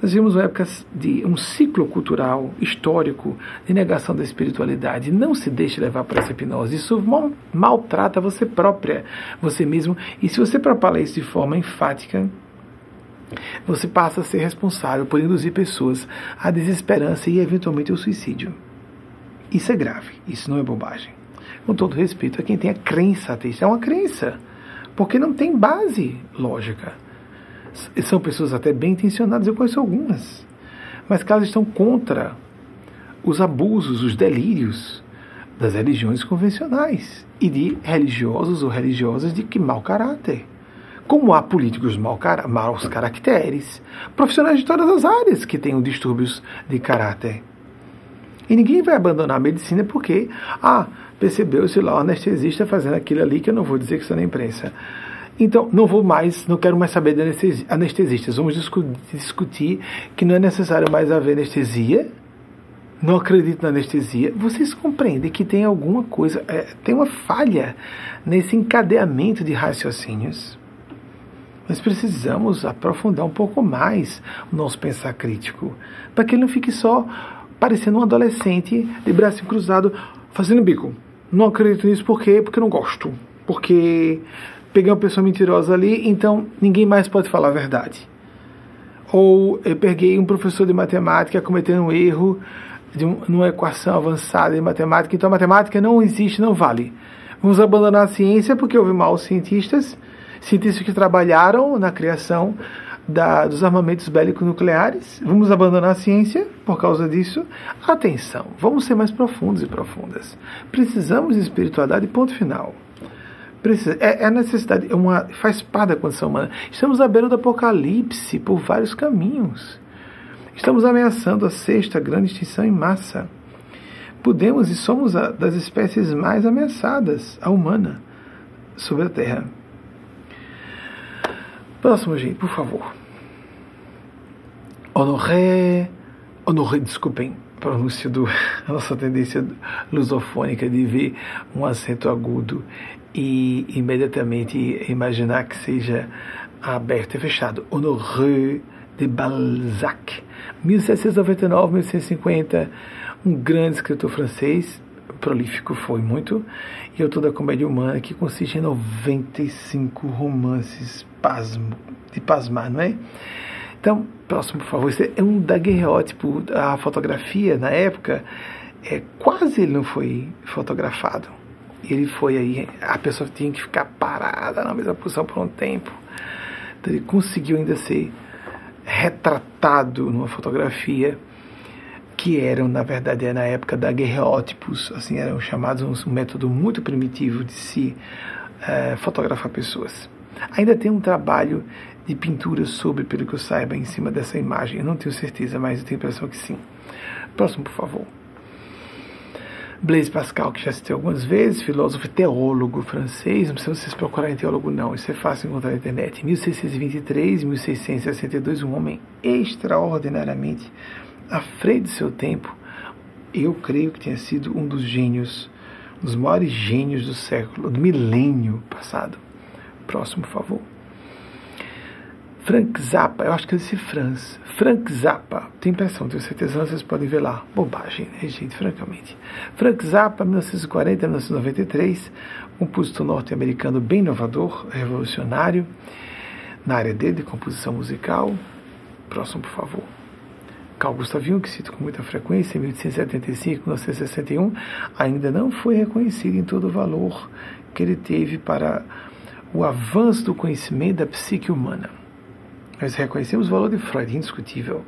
Nós vimos uma época de um ciclo cultural, histórico, de negação da espiritualidade. Não se deixe levar por essa hipnose. Isso mal, maltrata você própria, você mesmo. E se você propala isso de forma enfática, você passa a ser responsável por induzir pessoas à desesperança e eventualmente ao suicídio. Isso é grave, isso não é bobagem. Com todo respeito a quem tem a crença ateísta, é uma crença, porque não tem base lógica. São pessoas até bem intencionadas, eu conheço algumas, mas que elas estão contra os abusos, os delírios das religiões convencionais e de religiosos ou religiosas de que mau caráter como há políticos mau car maus caracteres, profissionais de todas as áreas que tenham distúrbios de caráter. E ninguém vai abandonar a medicina porque, ah, percebeu-se lá o anestesista fazendo aquilo ali que eu não vou dizer que está na imprensa. Então, não vou mais, não quero mais saber de anestesistas. Vamos discutir que não é necessário mais haver anestesia. Não acredito na anestesia. Vocês compreendem que tem alguma coisa, é, tem uma falha nesse encadeamento de raciocínios. Nós precisamos aprofundar um pouco mais o nosso pensar crítico, para que ele não fique só parecendo um adolescente de braço cruzado fazendo bico. Não acredito nisso? Porque eu não gosto. Porque peguei uma pessoa mentirosa ali, então ninguém mais pode falar a verdade. Ou eu peguei um professor de matemática cometendo um erro de um, uma equação avançada de matemática, então a matemática não existe, não vale. Vamos abandonar a ciência porque houve maus cientistas cientistas que trabalharam na criação da, dos armamentos bélicos nucleares. Vamos abandonar a ciência por causa disso? Atenção, vamos ser mais profundos e profundas. Precisamos de espiritualidade, ponto final. Precisa, é, é necessidade, é uma, faz parte da condição humana. Estamos à beira do apocalipse por vários caminhos. Estamos ameaçando a sexta grande extinção em massa. Podemos e somos a, das espécies mais ameaçadas, a humana, sobre a Terra. Próximo, gente, por favor. Honoré. Honoré, desculpem, pronúncia do. A nossa tendência lusofônica de ver um acento agudo e imediatamente imaginar que seja aberto e fechado. Honoré de Balzac, 1799-1850, um grande escritor francês, prolífico foi muito, e autor da comédia humana que consiste em 95 romances pasmo, de pasmar, não é? Então, próximo, por favor. Esse é um daguerreótipo. A fotografia, na época, é, quase ele não foi fotografado. Ele foi aí, a pessoa tinha que ficar parada na mesma posição por um tempo. Então, ele conseguiu ainda ser retratado numa fotografia que eram, na verdade, na época da guerreótipos, assim, eram chamados um método muito primitivo de se uh, fotografar pessoas. Ainda tem um trabalho de pintura sobre, pelo que eu saiba, em cima dessa imagem. Eu não tenho certeza, mas eu tenho a impressão que sim. Próximo, por favor. Blaise Pascal, que já citei algumas vezes, filósofo e teólogo francês, não precisa vocês procurarem teólogo não, isso é fácil encontrar na internet. 1623, 1662, um homem extraordinariamente à frente de seu tempo. Eu creio que tenha sido um dos gênios, um dos maiores gênios do século, do milênio passado. Próximo, por favor. Frank Zappa, eu acho que é esse Franz. Frank Zappa, tem impressão, tenho certeza, vocês podem ver lá. Bobagem, né, gente, francamente. Frank Zappa, 1940-1993, compositor norte-americano bem inovador, revolucionário, na área dele, de composição musical. Próximo, por favor. Carl Gustav Jung, que cito com muita frequência, em 1875, 1961, ainda não foi reconhecido em todo o valor que ele teve para o avanço do conhecimento da psique humana. Nós reconhecemos o valor de Freud, indiscutível.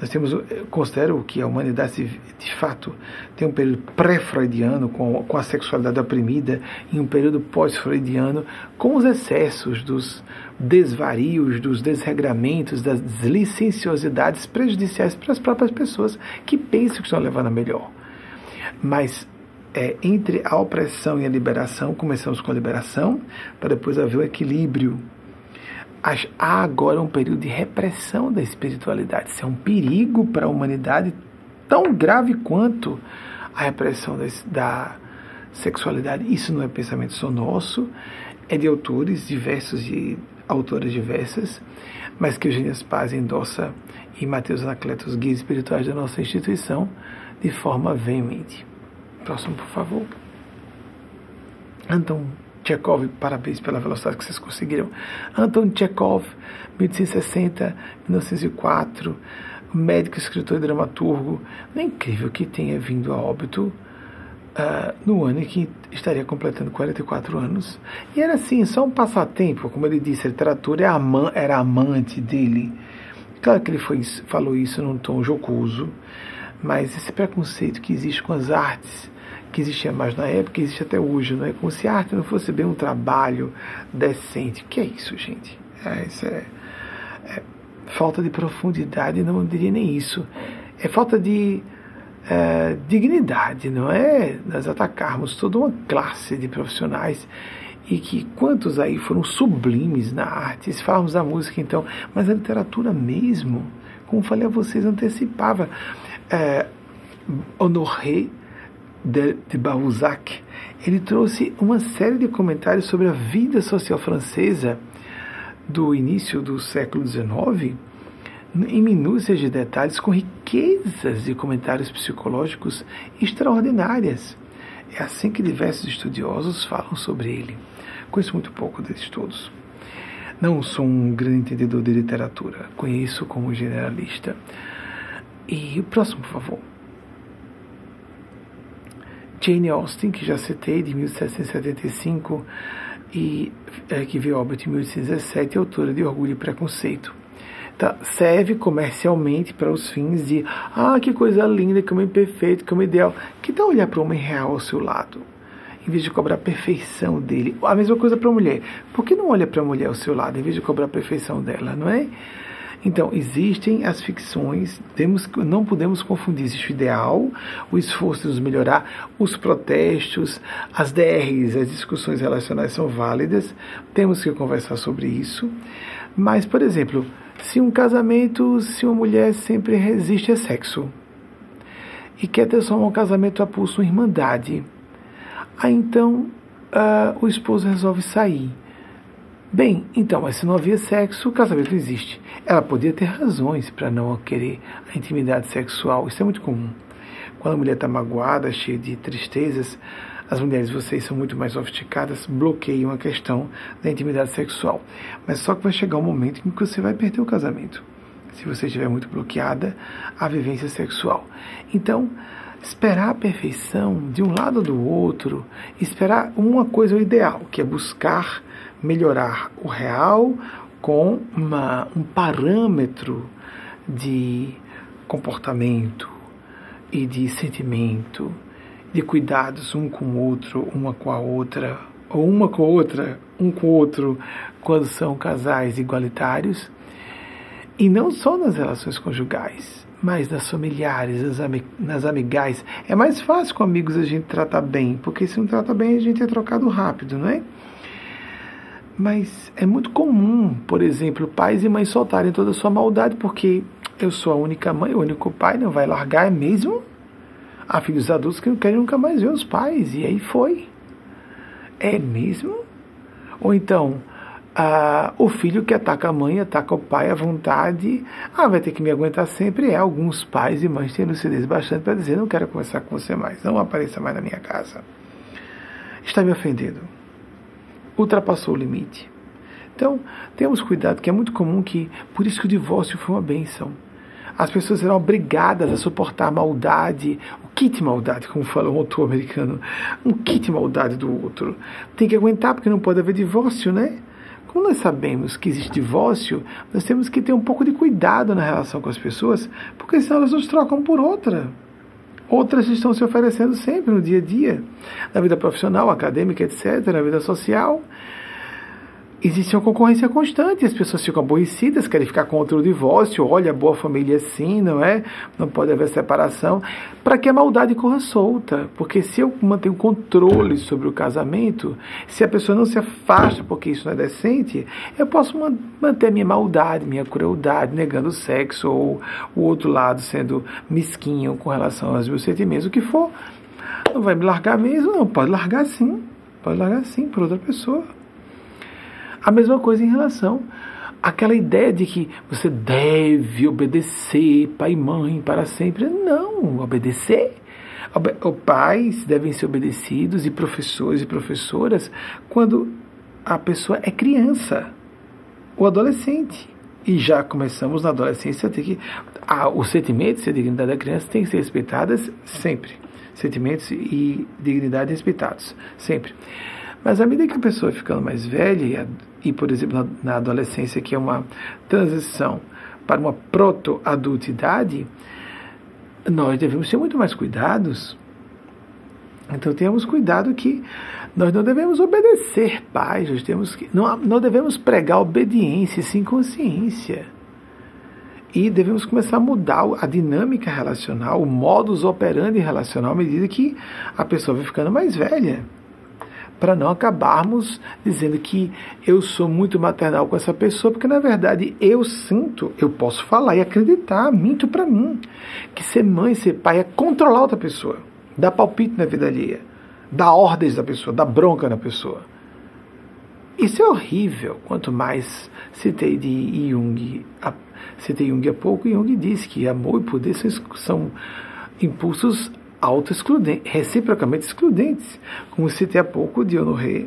Nós temos, considero que a humanidade, de fato, tem um período pré-freudiano, com, com a sexualidade oprimida, e um período pós-freudiano, com os excessos dos desvarios, dos desregramentos, das licenciosidades prejudiciais para as próprias pessoas que pensam que estão levando a melhor. Mas é, entre a opressão e a liberação, começamos com a liberação, para depois haver o equilíbrio há agora um período de repressão da espiritualidade. Isso é um perigo para a humanidade tão grave quanto a repressão da, da sexualidade. Isso não é pensamento só nosso, é de autores diversos e autoras diversas, mas que Eugênia Paz endossa e Mateus Anacleto, os guias espirituais da nossa instituição, de forma veemente. Próximo, por favor. Então, Chekhov, parabéns pela velocidade que vocês conseguiram. Anton Chekhov, 1860, 1904, médico, escritor e dramaturgo. É incrível que tenha vindo a óbito uh, no ano em que estaria completando 44 anos. E era assim, só um passatempo, como ele disse, a literatura ama, era amante dele. Claro que ele foi, falou isso num tom jocoso, mas esse preconceito que existe com as artes que existia mais na época, existe até hoje, não é? Como se a arte não fosse bem um trabalho decente. Que é isso, gente? É, isso é, é falta de profundidade, não diria nem isso. É falta de é, dignidade, não é? Nós atacarmos toda uma classe de profissionais e que quantos aí foram sublimes na arte, se falarmos da música então, mas a literatura mesmo, como falei a vocês, antecipava. É, Honoré de, de Balzac, ele trouxe uma série de comentários sobre a vida social francesa do início do século XIX, em minúcias de detalhes, com riquezas de comentários psicológicos extraordinárias. É assim que diversos estudiosos falam sobre ele. Conheço muito pouco desses todos. Não sou um grande entendedor de literatura, conheço como generalista. E o próximo, por favor. Jane Austen, que já citei, de 1775, e é, que veio óbito em 1817, autora de Orgulho e Preconceito. Tá, serve comercialmente para os fins de ah, que coisa linda, que homem perfeito, que homem ideal. Que tal olhar para o homem real ao seu lado? Em vez de cobrar a perfeição dele. A mesma coisa para a mulher. Por que não olha para a mulher ao seu lado, em vez de cobrar a perfeição dela, não é? Então, existem as ficções, temos, não podemos confundir existe o ideal, o esforço de nos melhorar, os protestos, as DRs, as discussões relacionais são válidas, temos que conversar sobre isso. Mas, por exemplo, se um casamento, se uma mulher sempre resiste a sexo e quer transformar um casamento a pulso em irmandade, aí então uh, o esposo resolve sair. Bem, então, mas se não havia sexo, o casamento existe. Ela podia ter razões para não querer a intimidade sexual. Isso é muito comum. Quando a mulher está magoada, cheia de tristezas, as mulheres, vocês são muito mais sofisticadas, bloqueiam a questão da intimidade sexual. Mas só que vai chegar um momento em que você vai perder o casamento. Se você estiver muito bloqueada, a vivência sexual. Então, esperar a perfeição de um lado ou do outro, esperar uma coisa o ideal, que é buscar melhorar o real com uma, um parâmetro de comportamento e de sentimento, de cuidados um com o outro, uma com a outra, ou uma com a outra, um com o outro, quando são casais igualitários, e não só nas relações conjugais, mas nas familiares, nas, ami nas amigais. É mais fácil com amigos a gente tratar bem, porque se não trata bem a gente é trocado rápido, não é? Mas é muito comum, por exemplo, pais e mães soltarem toda a sua maldade porque eu sou a única mãe, o único pai, não vai largar, é mesmo? Há filhos adultos que não querem nunca mais ver os pais, e aí foi. É mesmo? Ou então, ah, o filho que ataca a mãe, ataca o pai à vontade, ah, vai ter que me aguentar sempre. É, alguns pais e mães têm lucidez bastante para dizer: não quero conversar com você mais, não apareça mais na minha casa. Está me ofendendo ultrapassou o limite. Então, temos cuidado, que é muito comum que, por isso que o divórcio foi uma benção. As pessoas serão obrigadas a suportar a maldade, o kit maldade, como fala um autor americano, um kit maldade do outro. Tem que aguentar, porque não pode haver divórcio, né? Como nós sabemos que existe divórcio, nós temos que ter um pouco de cuidado na relação com as pessoas, porque senão elas nos trocam por outra. Outras estão se oferecendo sempre no dia a dia, na vida profissional, acadêmica, etc., na vida social existe uma concorrência constante, as pessoas ficam aborrecidas, querem ficar contra o divórcio, olha, boa família assim, não é? Não pode haver separação, para que a maldade corra solta, porque se eu mantenho controle sobre o casamento, se a pessoa não se afasta porque isso não é decente, eu posso manter minha maldade, minha crueldade, negando o sexo, ou o outro lado sendo mesquinho com relação aos meus sentimentos, o que for, não vai me largar mesmo, não, pode largar sim, pode largar sim por outra pessoa. A mesma coisa em relação àquela ideia de que você deve obedecer pai e mãe para sempre. Não, obedecer. Pais devem ser obedecidos e professores e professoras quando a pessoa é criança ou adolescente. E já começamos na adolescência a ter que. Os sentimentos e a dignidade da criança têm que ser respeitadas sempre. Sentimentos e dignidade respeitados, sempre. Mas à medida que a pessoa vai ficando mais velha, e, por exemplo, na, na adolescência, que é uma transição para uma proto-adultidade, nós devemos ter muito mais cuidados. Então temos cuidado que nós não devemos obedecer pais, nós temos que, não, não devemos pregar obediência sem consciência. E devemos começar a mudar a dinâmica relacional, o modus operandi relacional à medida que a pessoa vai ficando mais velha para não acabarmos dizendo que eu sou muito maternal com essa pessoa, porque na verdade eu sinto, eu posso falar e acreditar, minto para mim, que ser mãe, ser pai é controlar outra pessoa, dar palpite na vida alheia, dar ordens da pessoa, dar bronca na pessoa. Isso é horrível. Quanto mais citei de Jung, citei Jung há pouco, Jung diz que amor e poder são impulsos auto-excludentes, reciprocamente excludentes, como citei há pouco de Honoré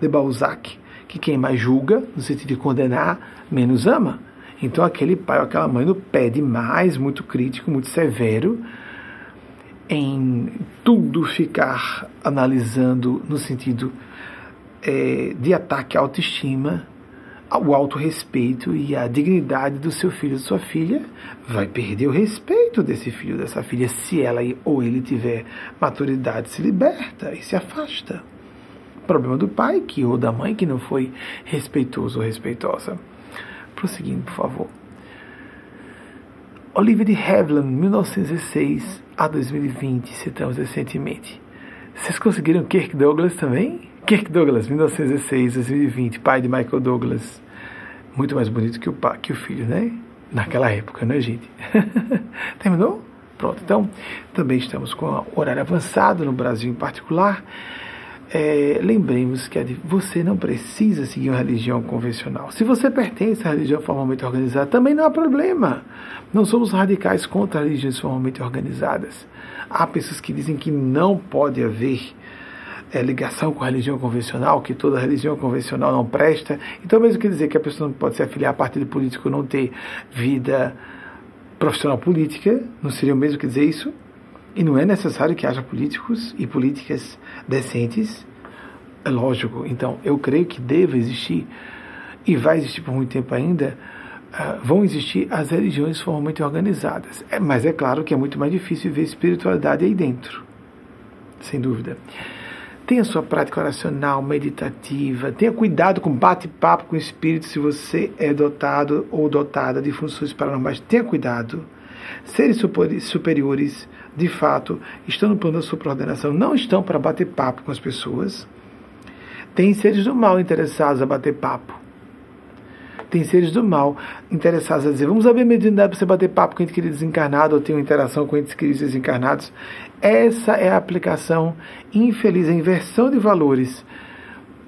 de Balzac, que quem mais julga, no sentido de condenar, menos ama. Então aquele pai ou aquela mãe não pede mais, muito crítico, muito severo, em tudo ficar analisando no sentido é, de ataque à autoestima, o autorrespeito e a dignidade do seu filho ou sua filha, vai perder o respeito desse filho dessa filha se ela ou ele tiver maturidade, se liberta e se afasta. Problema do pai que ou da mãe que não foi respeitoso ou respeitosa. Prosseguindo, por favor. Olivia de Havilland, 1906 a 2020, citamos recentemente. Vocês conseguiram Kirk Douglas também? Kirk Douglas, 1906, 2020, pai de Michael Douglas. Muito mais bonito que o, pai, que o filho, né? Naquela época, né, gente? Terminou? Pronto. Então, também estamos com horário avançado no Brasil em particular. é, lembremos que você não precisa seguir uma religião convencional. Se você pertence à religião formalmente organizada, também não há problema. Não somos radicais contra religiões formalmente organizadas. Há pessoas que dizem que não pode haver é, ligação com a religião convencional, que toda religião convencional não presta. Então, mesmo quer dizer que a pessoa não pode se afiliar a partido político, não ter vida profissional política, não seria o mesmo que dizer isso? E não é necessário que haja políticos e políticas decentes. É lógico. Então, eu creio que deve existir, e vai existir por muito tempo ainda, uh, vão existir as religiões formalmente organizadas. É, mas é claro que é muito mais difícil ver espiritualidade aí dentro. Sem dúvida. Tenha sua prática oracional, meditativa. Tenha cuidado com bate-papo com o espírito se você é dotado ou dotada de funções paranormais. Tenha cuidado. Seres superiores de fato, estão no plano da supraordenação, não estão para bater papo com as pessoas. Tem seres do mal interessados a bater papo. Tem seres do mal interessados a dizer: vamos abrir a mediunidade para você bater papo com ente querido desencarnado ou ter uma interação com entes queridos desencarnados. Essa é a aplicação infeliz, a inversão de valores.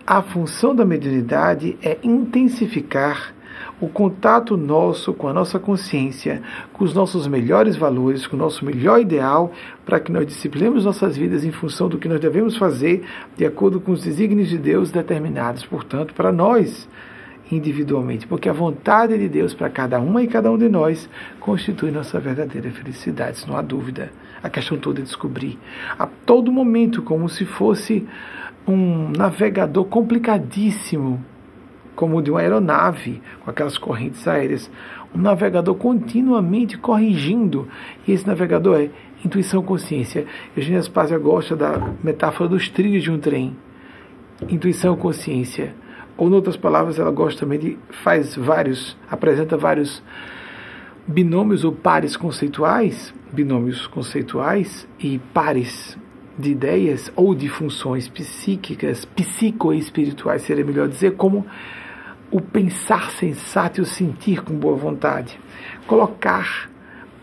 A função da mediunidade é intensificar o contato nosso com a nossa consciência, com os nossos melhores valores, com o nosso melhor ideal, para que nós disciplinemos nossas vidas em função do que nós devemos fazer, de acordo com os desígnios de Deus determinados, portanto, para nós individualmente, porque a vontade de Deus para cada uma e cada um de nós constitui nossa verdadeira felicidade, isso não há dúvida. A questão toda é descobrir a todo momento, como se fosse um navegador complicadíssimo como o de uma aeronave, com aquelas correntes aéreas. Um navegador continuamente corrigindo. E esse navegador é intuição consciência. Eugênia Spazia gosta da metáfora dos trilhos de um trem. Intuição consciência. Ou, em outras palavras, ela gosta também de. faz vários, apresenta vários binômios ou pares conceituais, binômios conceituais e pares de ideias ou de funções psíquicas, psicoespirituais, seria melhor dizer, como o pensar sensato e o sentir com boa vontade. Colocar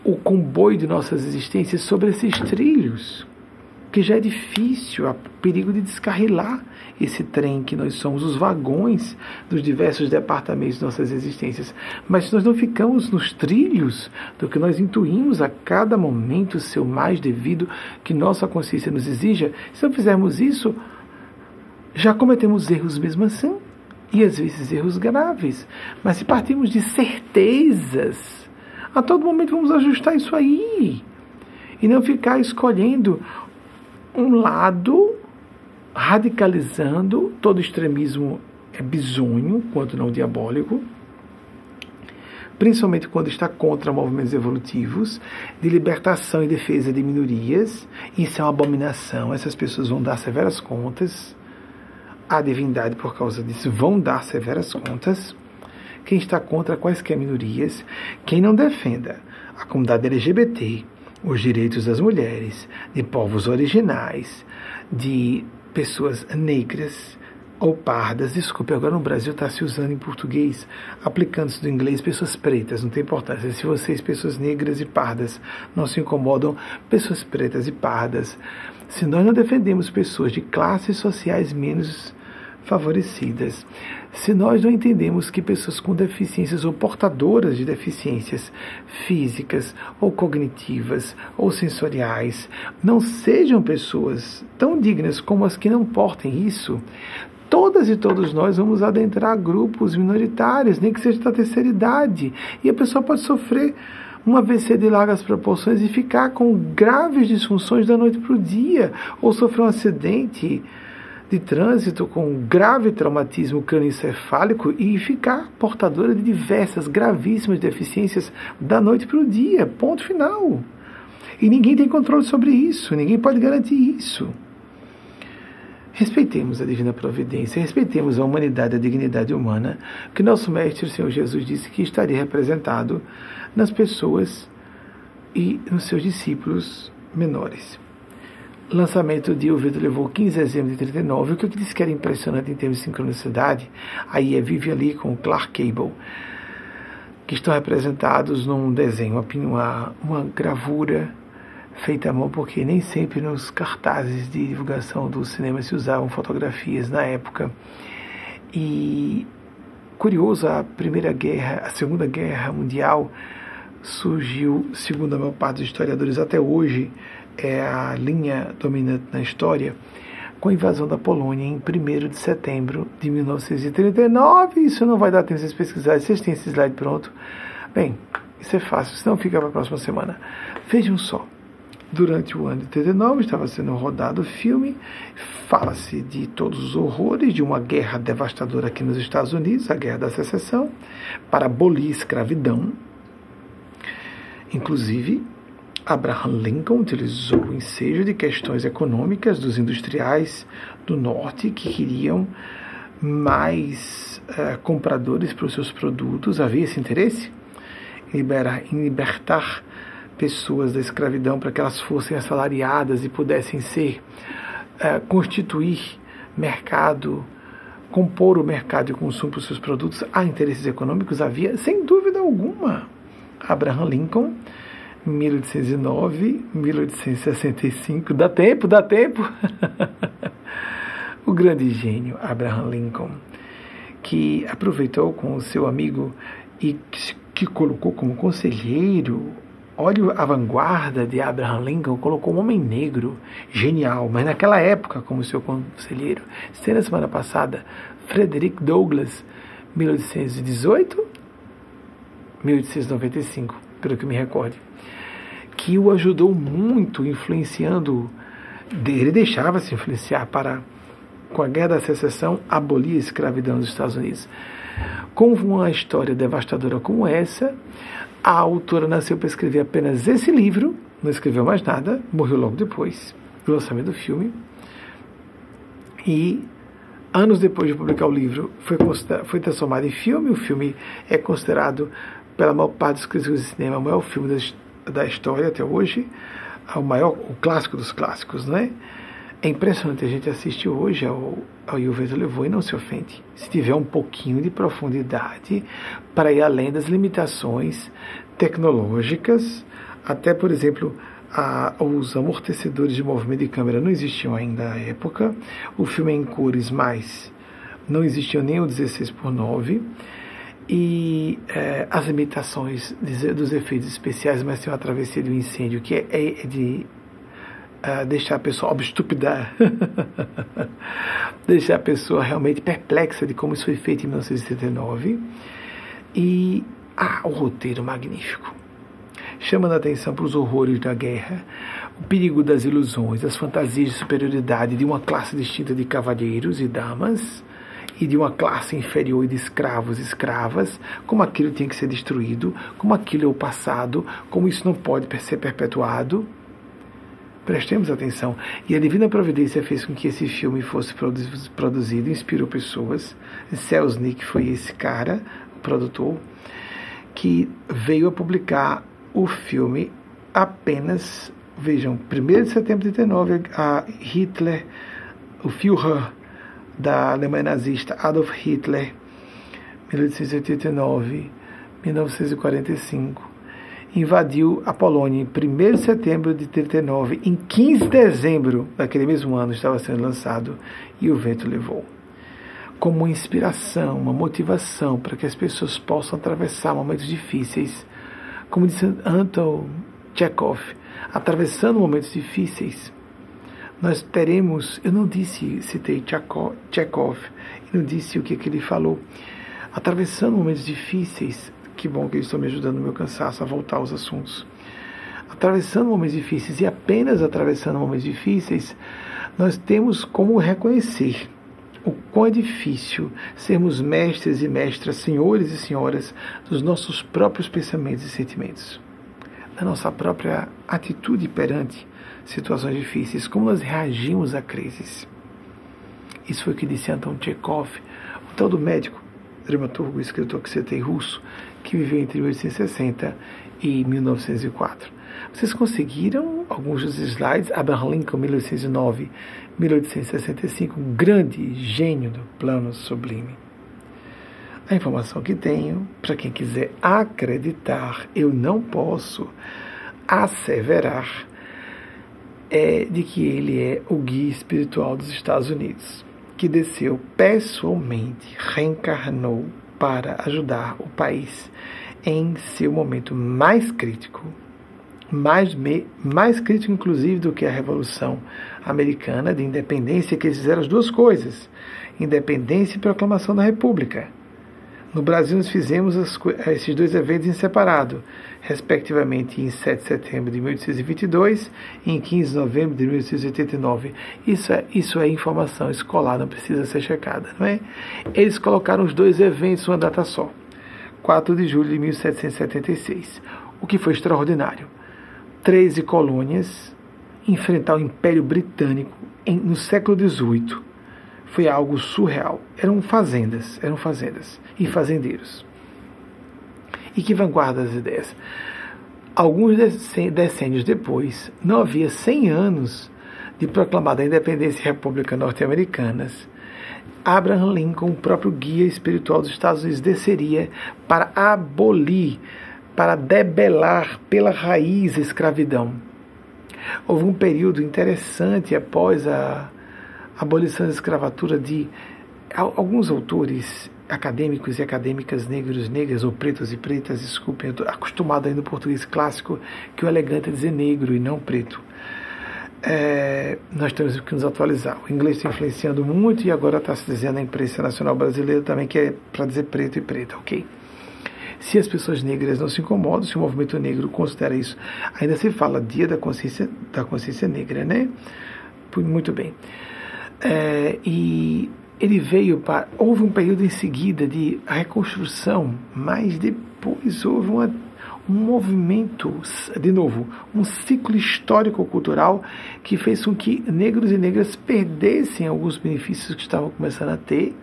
o comboio de nossas existências sobre esses trilhos, que já é difícil, há perigo de descarrilar esse trem que nós somos, os vagões dos diversos departamentos de nossas existências. Mas se nós não ficamos nos trilhos do que nós intuímos a cada momento, o seu mais devido, que nossa consciência nos exija, se não fizermos isso, já cometemos erros mesmo assim e às vezes erros graves. Mas se partimos de certezas, a todo momento vamos ajustar isso aí. E não ficar escolhendo um lado, radicalizando, todo extremismo é bizonho, quanto não diabólico, principalmente quando está contra movimentos evolutivos, de libertação e defesa de minorias. Isso é uma abominação, essas pessoas vão dar severas contas a divindade por causa disso vão dar severas contas. Quem está contra quaisquer minorias, quem não defenda a comunidade LGBT, os direitos das mulheres, de povos originais, de pessoas negras ou pardas, desculpe, agora no Brasil está se usando em português, aplicando-se do inglês pessoas pretas, não tem importância. Se vocês, pessoas negras e pardas, não se incomodam, pessoas pretas e pardas, se nós não defendemos pessoas de classes sociais menos favorecidas. Se nós não entendemos que pessoas com deficiências ou portadoras de deficiências físicas ou cognitivas ou sensoriais não sejam pessoas tão dignas como as que não portem isso, todas e todos nós vamos adentrar grupos minoritários, nem que seja da terceira idade, e a pessoa pode sofrer um AVC de largas proporções e ficar com graves disfunções da noite para o dia, ou sofrer um acidente de trânsito com grave traumatismo crânioencefálico e ficar portadora de diversas gravíssimas deficiências da noite para o dia. Ponto final. E ninguém tem controle sobre isso, ninguém pode garantir isso. Respeitemos a divina providência, respeitemos a humanidade, a dignidade humana, que nosso Mestre, o Senhor Jesus, disse que estaria representado nas pessoas e nos seus discípulos menores lançamento de O Vento Levou 15 de dezembro de 39. O que eu disse que era impressionante em termos de sincronicidade, aí é Vive ali com Clark Cable, que estão representados num desenho, uma, uma gravura feita à mão, porque nem sempre nos cartazes de divulgação do cinema se usavam fotografias na época. E curioso, a Primeira Guerra, a Segunda Guerra Mundial surgiu, segundo a maior parte dos historiadores até hoje, é a linha dominante na história, com a invasão da Polônia em 1 de setembro de 1939. Isso não vai dar tempo de vocês pesquisarem, vocês têm esse slide pronto. Bem, isso é fácil, senão fica para a próxima semana. Vejam só. Durante o ano de 39 estava sendo rodado o filme, fala-se de todos os horrores de uma guerra devastadora aqui nos Estados Unidos, a Guerra da Secessão, para abolir a escravidão. Inclusive, Abraham Lincoln utilizou o ensejo de questões econômicas dos industriais do norte que queriam mais uh, compradores para os seus produtos. Havia esse interesse em, liberar, em libertar pessoas da escravidão para que elas fossem assalariadas e pudessem ser uh, constituir mercado, compor o mercado de consumo para os seus produtos. Há interesses econômicos? Havia, sem dúvida alguma. Abraham Lincoln 1809, 1865, dá tempo, dá tempo. o grande gênio Abraham Lincoln, que aproveitou com o seu amigo e que colocou como conselheiro Olha a vanguarda de Abraham Lincoln, colocou um homem negro, genial, mas naquela época como seu conselheiro. Sei na semana passada, Frederick Douglass, 1818, 1895, pelo que me recorde, que o ajudou muito, influenciando, ele deixava se influenciar para, com a Guerra da Secessão, abolir a escravidão nos Estados Unidos. Com uma história devastadora como essa, a autora nasceu para escrever apenas esse livro, não escreveu mais nada, morreu logo depois do lançamento do filme. E anos depois de publicar o livro, foi, foi transformado em filme. O filme é considerado, pela maior parte dos críticos de cinema, o maior filme da, da história até hoje, o maior, o clássico dos clássicos, não é? É impressionante, a gente assiste hoje ao, ao o Vento Levou e não se ofende. Se tiver um pouquinho de profundidade para ir além das limitações tecnológicas, até, por exemplo, a, os amortecedores de movimento de câmera não existiam ainda à época, o filme é em cores, mas não existiam nem o 16 por 9 e é, as limitações dos efeitos especiais, mas tem uma travessia de um incêndio que é, é de uh, deixar a pessoa obstupidar, deixar a pessoa realmente perplexa de como isso foi feito em 1979. E ah, o roteiro magnífico, chamando a atenção para os horrores da guerra, o perigo das ilusões, as fantasias de superioridade de uma classe distinta de cavalheiros e damas e de uma classe inferior de escravos e escravas, como aquilo tinha que ser destruído, como aquilo é o passado, como isso não pode ser perpetuado. Prestemos atenção. E a Divina Providência fez com que esse filme fosse produzido, inspirou pessoas. Selznick foi esse cara, o produtor, que veio a publicar o filme apenas, vejam, 1 de setembro de 39, a Hitler, o Führer da Alemanha nazista, Adolf Hitler, 1889, 1945 invadiu a Polônia em 1 de setembro de 39. Em 15 de dezembro daquele mesmo ano estava sendo lançado e o vento levou. Como uma inspiração, uma motivação para que as pessoas possam atravessar momentos difíceis. Como disse Anton Chekhov, atravessando momentos difíceis, nós teremos. Eu não disse, citei Chekhov, não disse o que, que ele falou. Atravessando momentos difíceis, que bom que eles estão me ajudando no meu cansaço a voltar aos assuntos. Atravessando momentos difíceis e apenas atravessando momentos difíceis, nós temos como reconhecer o quão é difícil sermos mestres e mestras, senhores e senhoras dos nossos próprios pensamentos e sentimentos, da nossa própria atitude perante situações difíceis, como nós reagimos a crises. Isso foi o que disse Anton Chekhov, o tal do médico, dramaturgo escritor que citei russo, que viveu entre 1860 e 1904. Vocês conseguiram alguns dos slides? Abraham Lincoln, 1809, 1865, um grande gênio do plano sublime. A informação que tenho, para quem quiser acreditar, eu não posso asseverar, é de que ele é o guia espiritual dos Estados Unidos, que desceu pessoalmente, reencarnou para ajudar o país em seu momento mais crítico, mais, mais crítico inclusive do que a Revolução Americana de Independência, que eles fizeram as duas coisas, independência e proclamação da República. No Brasil, nós fizemos as, esses dois eventos em separado, respectivamente em 7 de setembro de 1822 e em 15 de novembro de 1889. Isso é, isso é informação escolar, não precisa ser checada, não é? Eles colocaram os dois eventos uma data só, 4 de julho de 1776, o que foi extraordinário. Treze colônias enfrentar o Império Britânico em, no século XVIII foi algo surreal. Eram fazendas, eram fazendas e fazendeiros. E que vanguarda das ideias. Alguns decênios depois, não havia 100 anos de proclamada independência e república norte-americanas, Abraham Lincoln, o próprio guia espiritual dos Estados Unidos, desceria para abolir, para debelar pela raiz a escravidão. Houve um período interessante após a abolição da escravatura de alguns autores acadêmicos e acadêmicas negros, negras ou pretos e pretas, desculpem, eu acostumado aí no português clássico que o elegante é dizer negro e não preto. É, nós temos que nos atualizar. O inglês está influenciando muito e agora está se dizendo na imprensa nacional brasileira também que é para dizer preto e preta, ok? Se as pessoas negras não se incomodam, se o movimento negro considera isso, ainda se fala Dia da Consciência, da consciência Negra, né? Muito bem. É, e ele veio para. Houve um período em seguida de reconstrução, mas depois houve uma, um movimento, de novo, um ciclo histórico-cultural que fez com que negros e negras perdessem alguns benefícios que estavam começando a ter.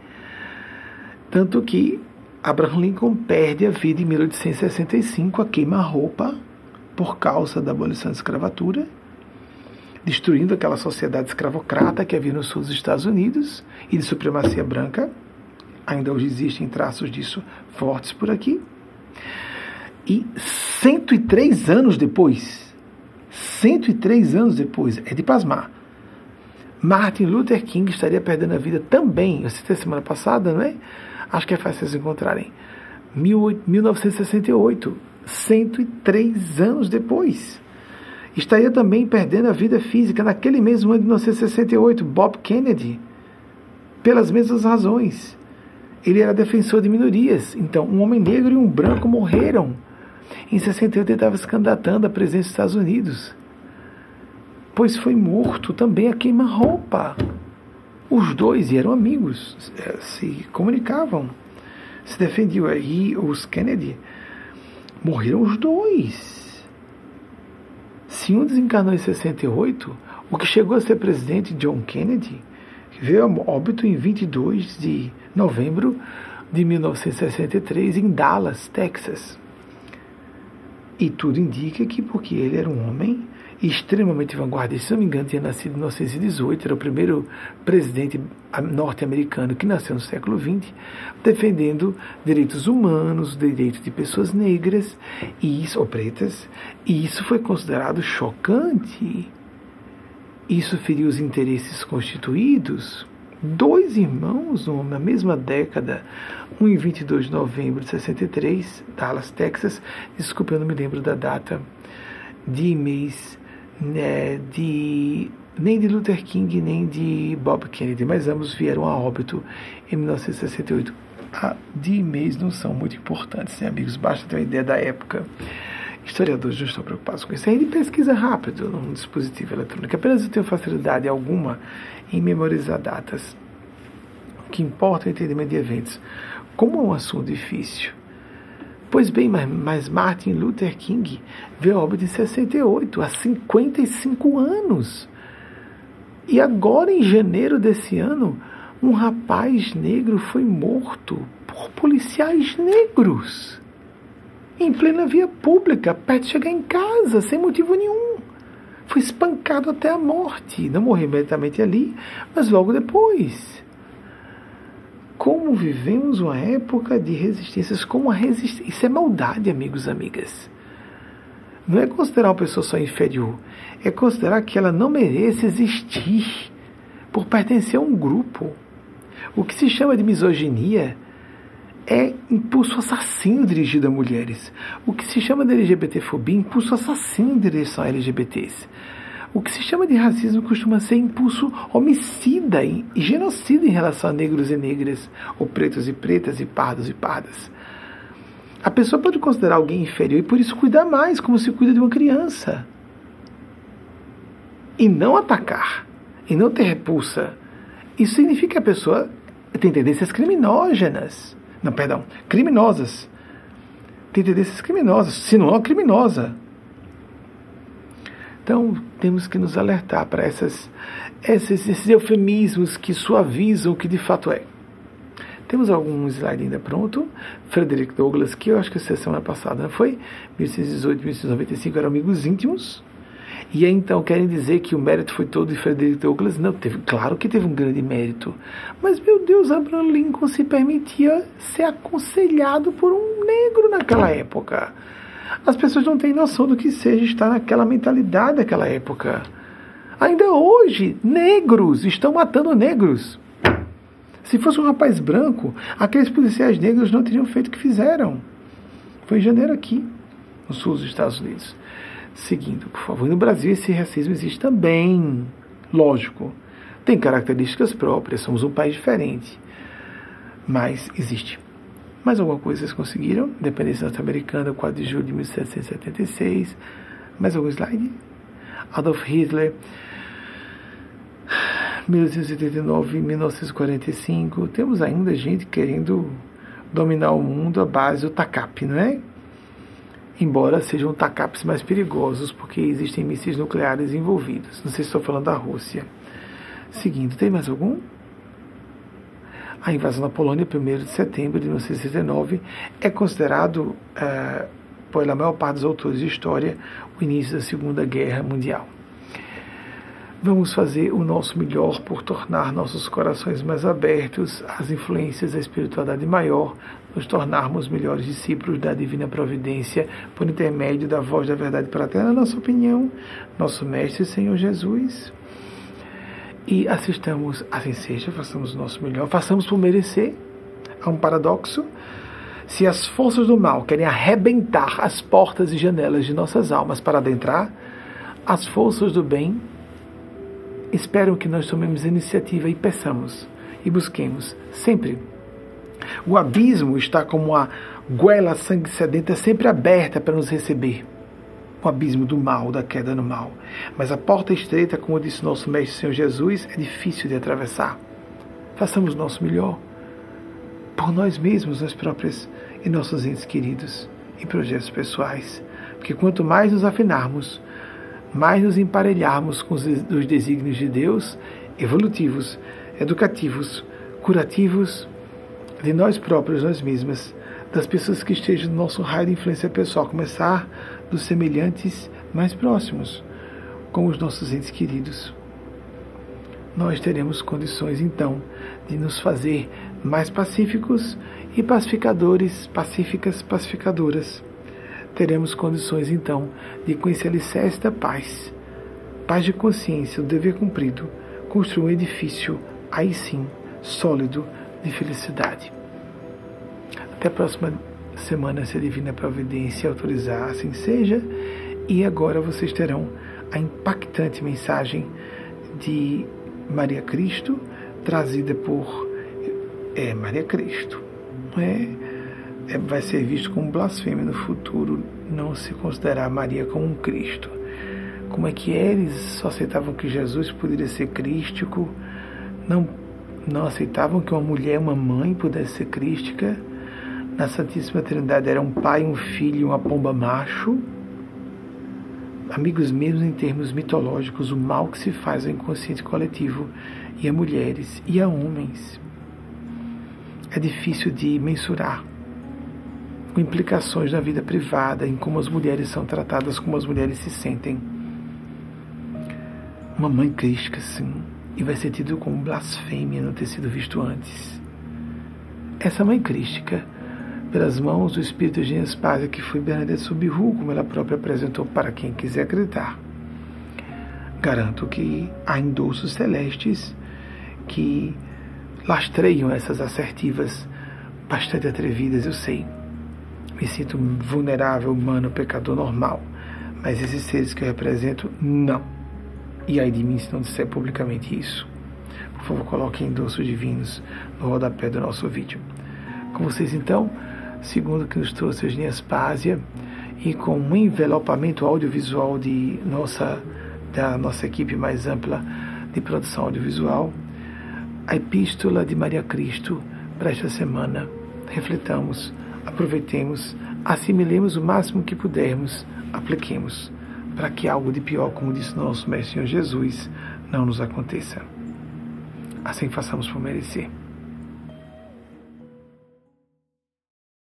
Tanto que Abraham Lincoln perde a vida em 1865 a queima-roupa por causa da abolição da escravatura destruindo aquela sociedade escravocrata que havia no sul dos Estados Unidos e de supremacia branca. Ainda hoje existem traços disso fortes por aqui. E 103 anos depois, 103 anos depois, é de pasmar, Martin Luther King estaria perdendo a vida também, eu citei semana passada, não é? Acho que é fácil vocês encontrarem. 1968, 103 anos depois estaria também perdendo a vida física naquele mesmo ano de 1968, Bob Kennedy, pelas mesmas razões. Ele era defensor de minorias, então um homem negro e um branco morreram. Em 68 ele estava se candidatando à presidência dos Estados Unidos, pois foi morto também a queima-roupa. Os dois eram amigos, eh, se comunicavam, se defendiam. E os Kennedy morreram os dois. Se um desencarnou em 68, o que chegou a ser presidente, John Kennedy, veio a óbito em 22 de novembro de 1963 em Dallas, Texas. E tudo indica que porque ele era um homem extremamente vanguardista, se não me engano, tinha nascido em 1918, era o primeiro presidente norte-americano que nasceu no século XX, defendendo direitos humanos, direitos de pessoas negras e isso, ou pretas, e isso foi considerado chocante. Isso feriu os interesses constituídos. Dois irmãos, na mesma década, um em 22 de novembro de 63, Dallas, Texas, desculpe, eu não me lembro da data de mês né, de nem de Luther King nem de Bob Kennedy, mas ambos vieram a óbito em 1968. A de e-mails não são muito importantes, né, amigos? Basta ter uma ideia da época. Historiadores não estão preocupados com isso. Aí pesquisa rápido num dispositivo eletrônico. Apenas eu tenho facilidade alguma em memorizar datas. O que importa é o entendimento de eventos. Como é um assunto difícil, Pois bem, mas, Martin Luther King veio a óbito em 68, há 55 anos. E agora, em janeiro desse ano, um rapaz negro foi morto por policiais negros. Em plena via pública, perto de chegar em casa, sem motivo nenhum. Foi espancado até a morte. Não morreu imediatamente ali, mas logo depois como vivemos uma época de resistências, como a resistência. Isso é maldade, amigos e amigas. não é considerar uma pessoa só inferior, é considerar que ela não merece existir por pertencer a um grupo. O que se chama de misoginia é impulso assassino dirigido a mulheres. O que se chama de LGBTfobia impulso assassino em direção a LGBTs. O que se chama de racismo costuma ser impulso homicida e genocida em relação a negros e negras, ou pretos e pretas, e pardos e pardas. A pessoa pode considerar alguém inferior e por isso cuidar mais, como se cuida de uma criança. E não atacar, e não ter repulsa. Isso significa que a pessoa tem tendências criminógenas. Não, perdão, criminosas. Tem tendências criminosas, se não é criminosa. Então, temos que nos alertar para essas, esses, esses eufemismos que suavizam o que de fato é. Temos algum slide ainda pronto. Frederick Douglass, que eu acho que a semana passada não foi? 1618, 1695 eram amigos íntimos. E aí, então querem dizer que o mérito foi todo de Frederick Douglass? Não, teve, claro que teve um grande mérito. Mas, meu Deus, Abraham Lincoln se permitia ser aconselhado por um negro naquela época. As pessoas não têm noção do que seja estar naquela mentalidade daquela época. Ainda hoje, negros estão matando negros. Se fosse um rapaz branco, aqueles policiais negros não teriam feito o que fizeram. Foi em janeiro aqui, no sul dos Estados Unidos. Seguindo, por favor. No Brasil, esse racismo existe também. Lógico. Tem características próprias, somos um país diferente. Mas existe. Mais alguma coisa vocês conseguiram? Independência norte-americana, 4 de julho de 1776. Mais algum slide? Adolf Hitler, 1889 1945. Temos ainda gente querendo dominar o mundo à base do TACAP, não é? Embora sejam TACAPs mais perigosos, porque existem mísseis nucleares envolvidos. Não sei se estou falando da Rússia. Seguindo, tem mais algum? A invasão da Polônia, 1 de setembro de 1969, é considerado, é, pela maior parte dos autores de história, o início da Segunda Guerra Mundial. Vamos fazer o nosso melhor por tornar nossos corações mais abertos às influências da espiritualidade maior, nos tornarmos melhores discípulos da divina providência por intermédio da voz da verdade para ter, na nossa opinião, nosso Mestre Senhor Jesus e assistamos, assim seja, façamos o nosso melhor, façamos por merecer. Há um paradoxo. Se as forças do mal querem arrebentar as portas e janelas de nossas almas para adentrar, as forças do bem esperam que nós tomemos iniciativa e peçamos e busquemos sempre. O abismo está como a goela sangue sedenta sempre aberta para nos receber o abismo do mal, da queda no mal. Mas a porta estreita, como disse nosso Mestre Senhor Jesus, é difícil de atravessar. Façamos o nosso melhor por nós mesmos, nós próprios e nossos entes queridos e projetos pessoais. Porque quanto mais nos afinarmos, mais nos emparelharmos com os desígnios de Deus, evolutivos, educativos, curativos, de nós próprios, nós mesmas, das pessoas que estejam no nosso raio de influência pessoal, começar dos semelhantes mais próximos, como os nossos entes queridos. Nós teremos condições então de nos fazer mais pacíficos e pacificadores, pacíficas, pacificadoras. Teremos condições então de, esse alicerce da paz, paz de consciência, o dever cumprido, construir um edifício, aí sim, sólido, de felicidade. Até a próxima semana, se a Divina Providência autorizar, assim seja. E agora vocês terão a impactante mensagem de Maria Cristo, trazida por é, Maria Cristo. É, é, vai ser visto como blasfêmia no futuro não se considerar Maria como um Cristo. Como é que eles só aceitavam que Jesus poderia ser crístico, não, não aceitavam que uma mulher, uma mãe, pudesse ser crística na Santíssima Trindade era um pai, um filho e uma pomba macho. Amigos mesmo em termos mitológicos, o mal que se faz ao inconsciente coletivo e a mulheres e a homens é difícil de mensurar com implicações na vida privada, em como as mulheres são tratadas, como as mulheres se sentem. Uma mãe crítica, sim, e vai ser tido como blasfêmia não ter sido visto antes. Essa mãe crística pelas mãos do Espírito de Espásia, que foi Bernadette Subiru, como ela própria apresentou para quem quiser acreditar. Garanto que há endossos celestes que lastreiam essas assertivas bastante atrevidas, eu sei. Me sinto vulnerável, humano, pecador normal. Mas esses seres que eu represento, não. E aí de mim se não disser publicamente isso. Por favor, coloquem endossos divinos no rodapé do nosso vídeo. Com vocês então, segundo que nos trouxe a Eugênia Spásia, e com um envelopamento audiovisual de nossa, da nossa equipe mais ampla de produção audiovisual, a Epístola de Maria Cristo para esta semana. Refletamos, aproveitemos, assimilemos o máximo que pudermos, apliquemos, para que algo de pior, como disse nosso Mestre Senhor Jesus, não nos aconteça. Assim façamos por merecer.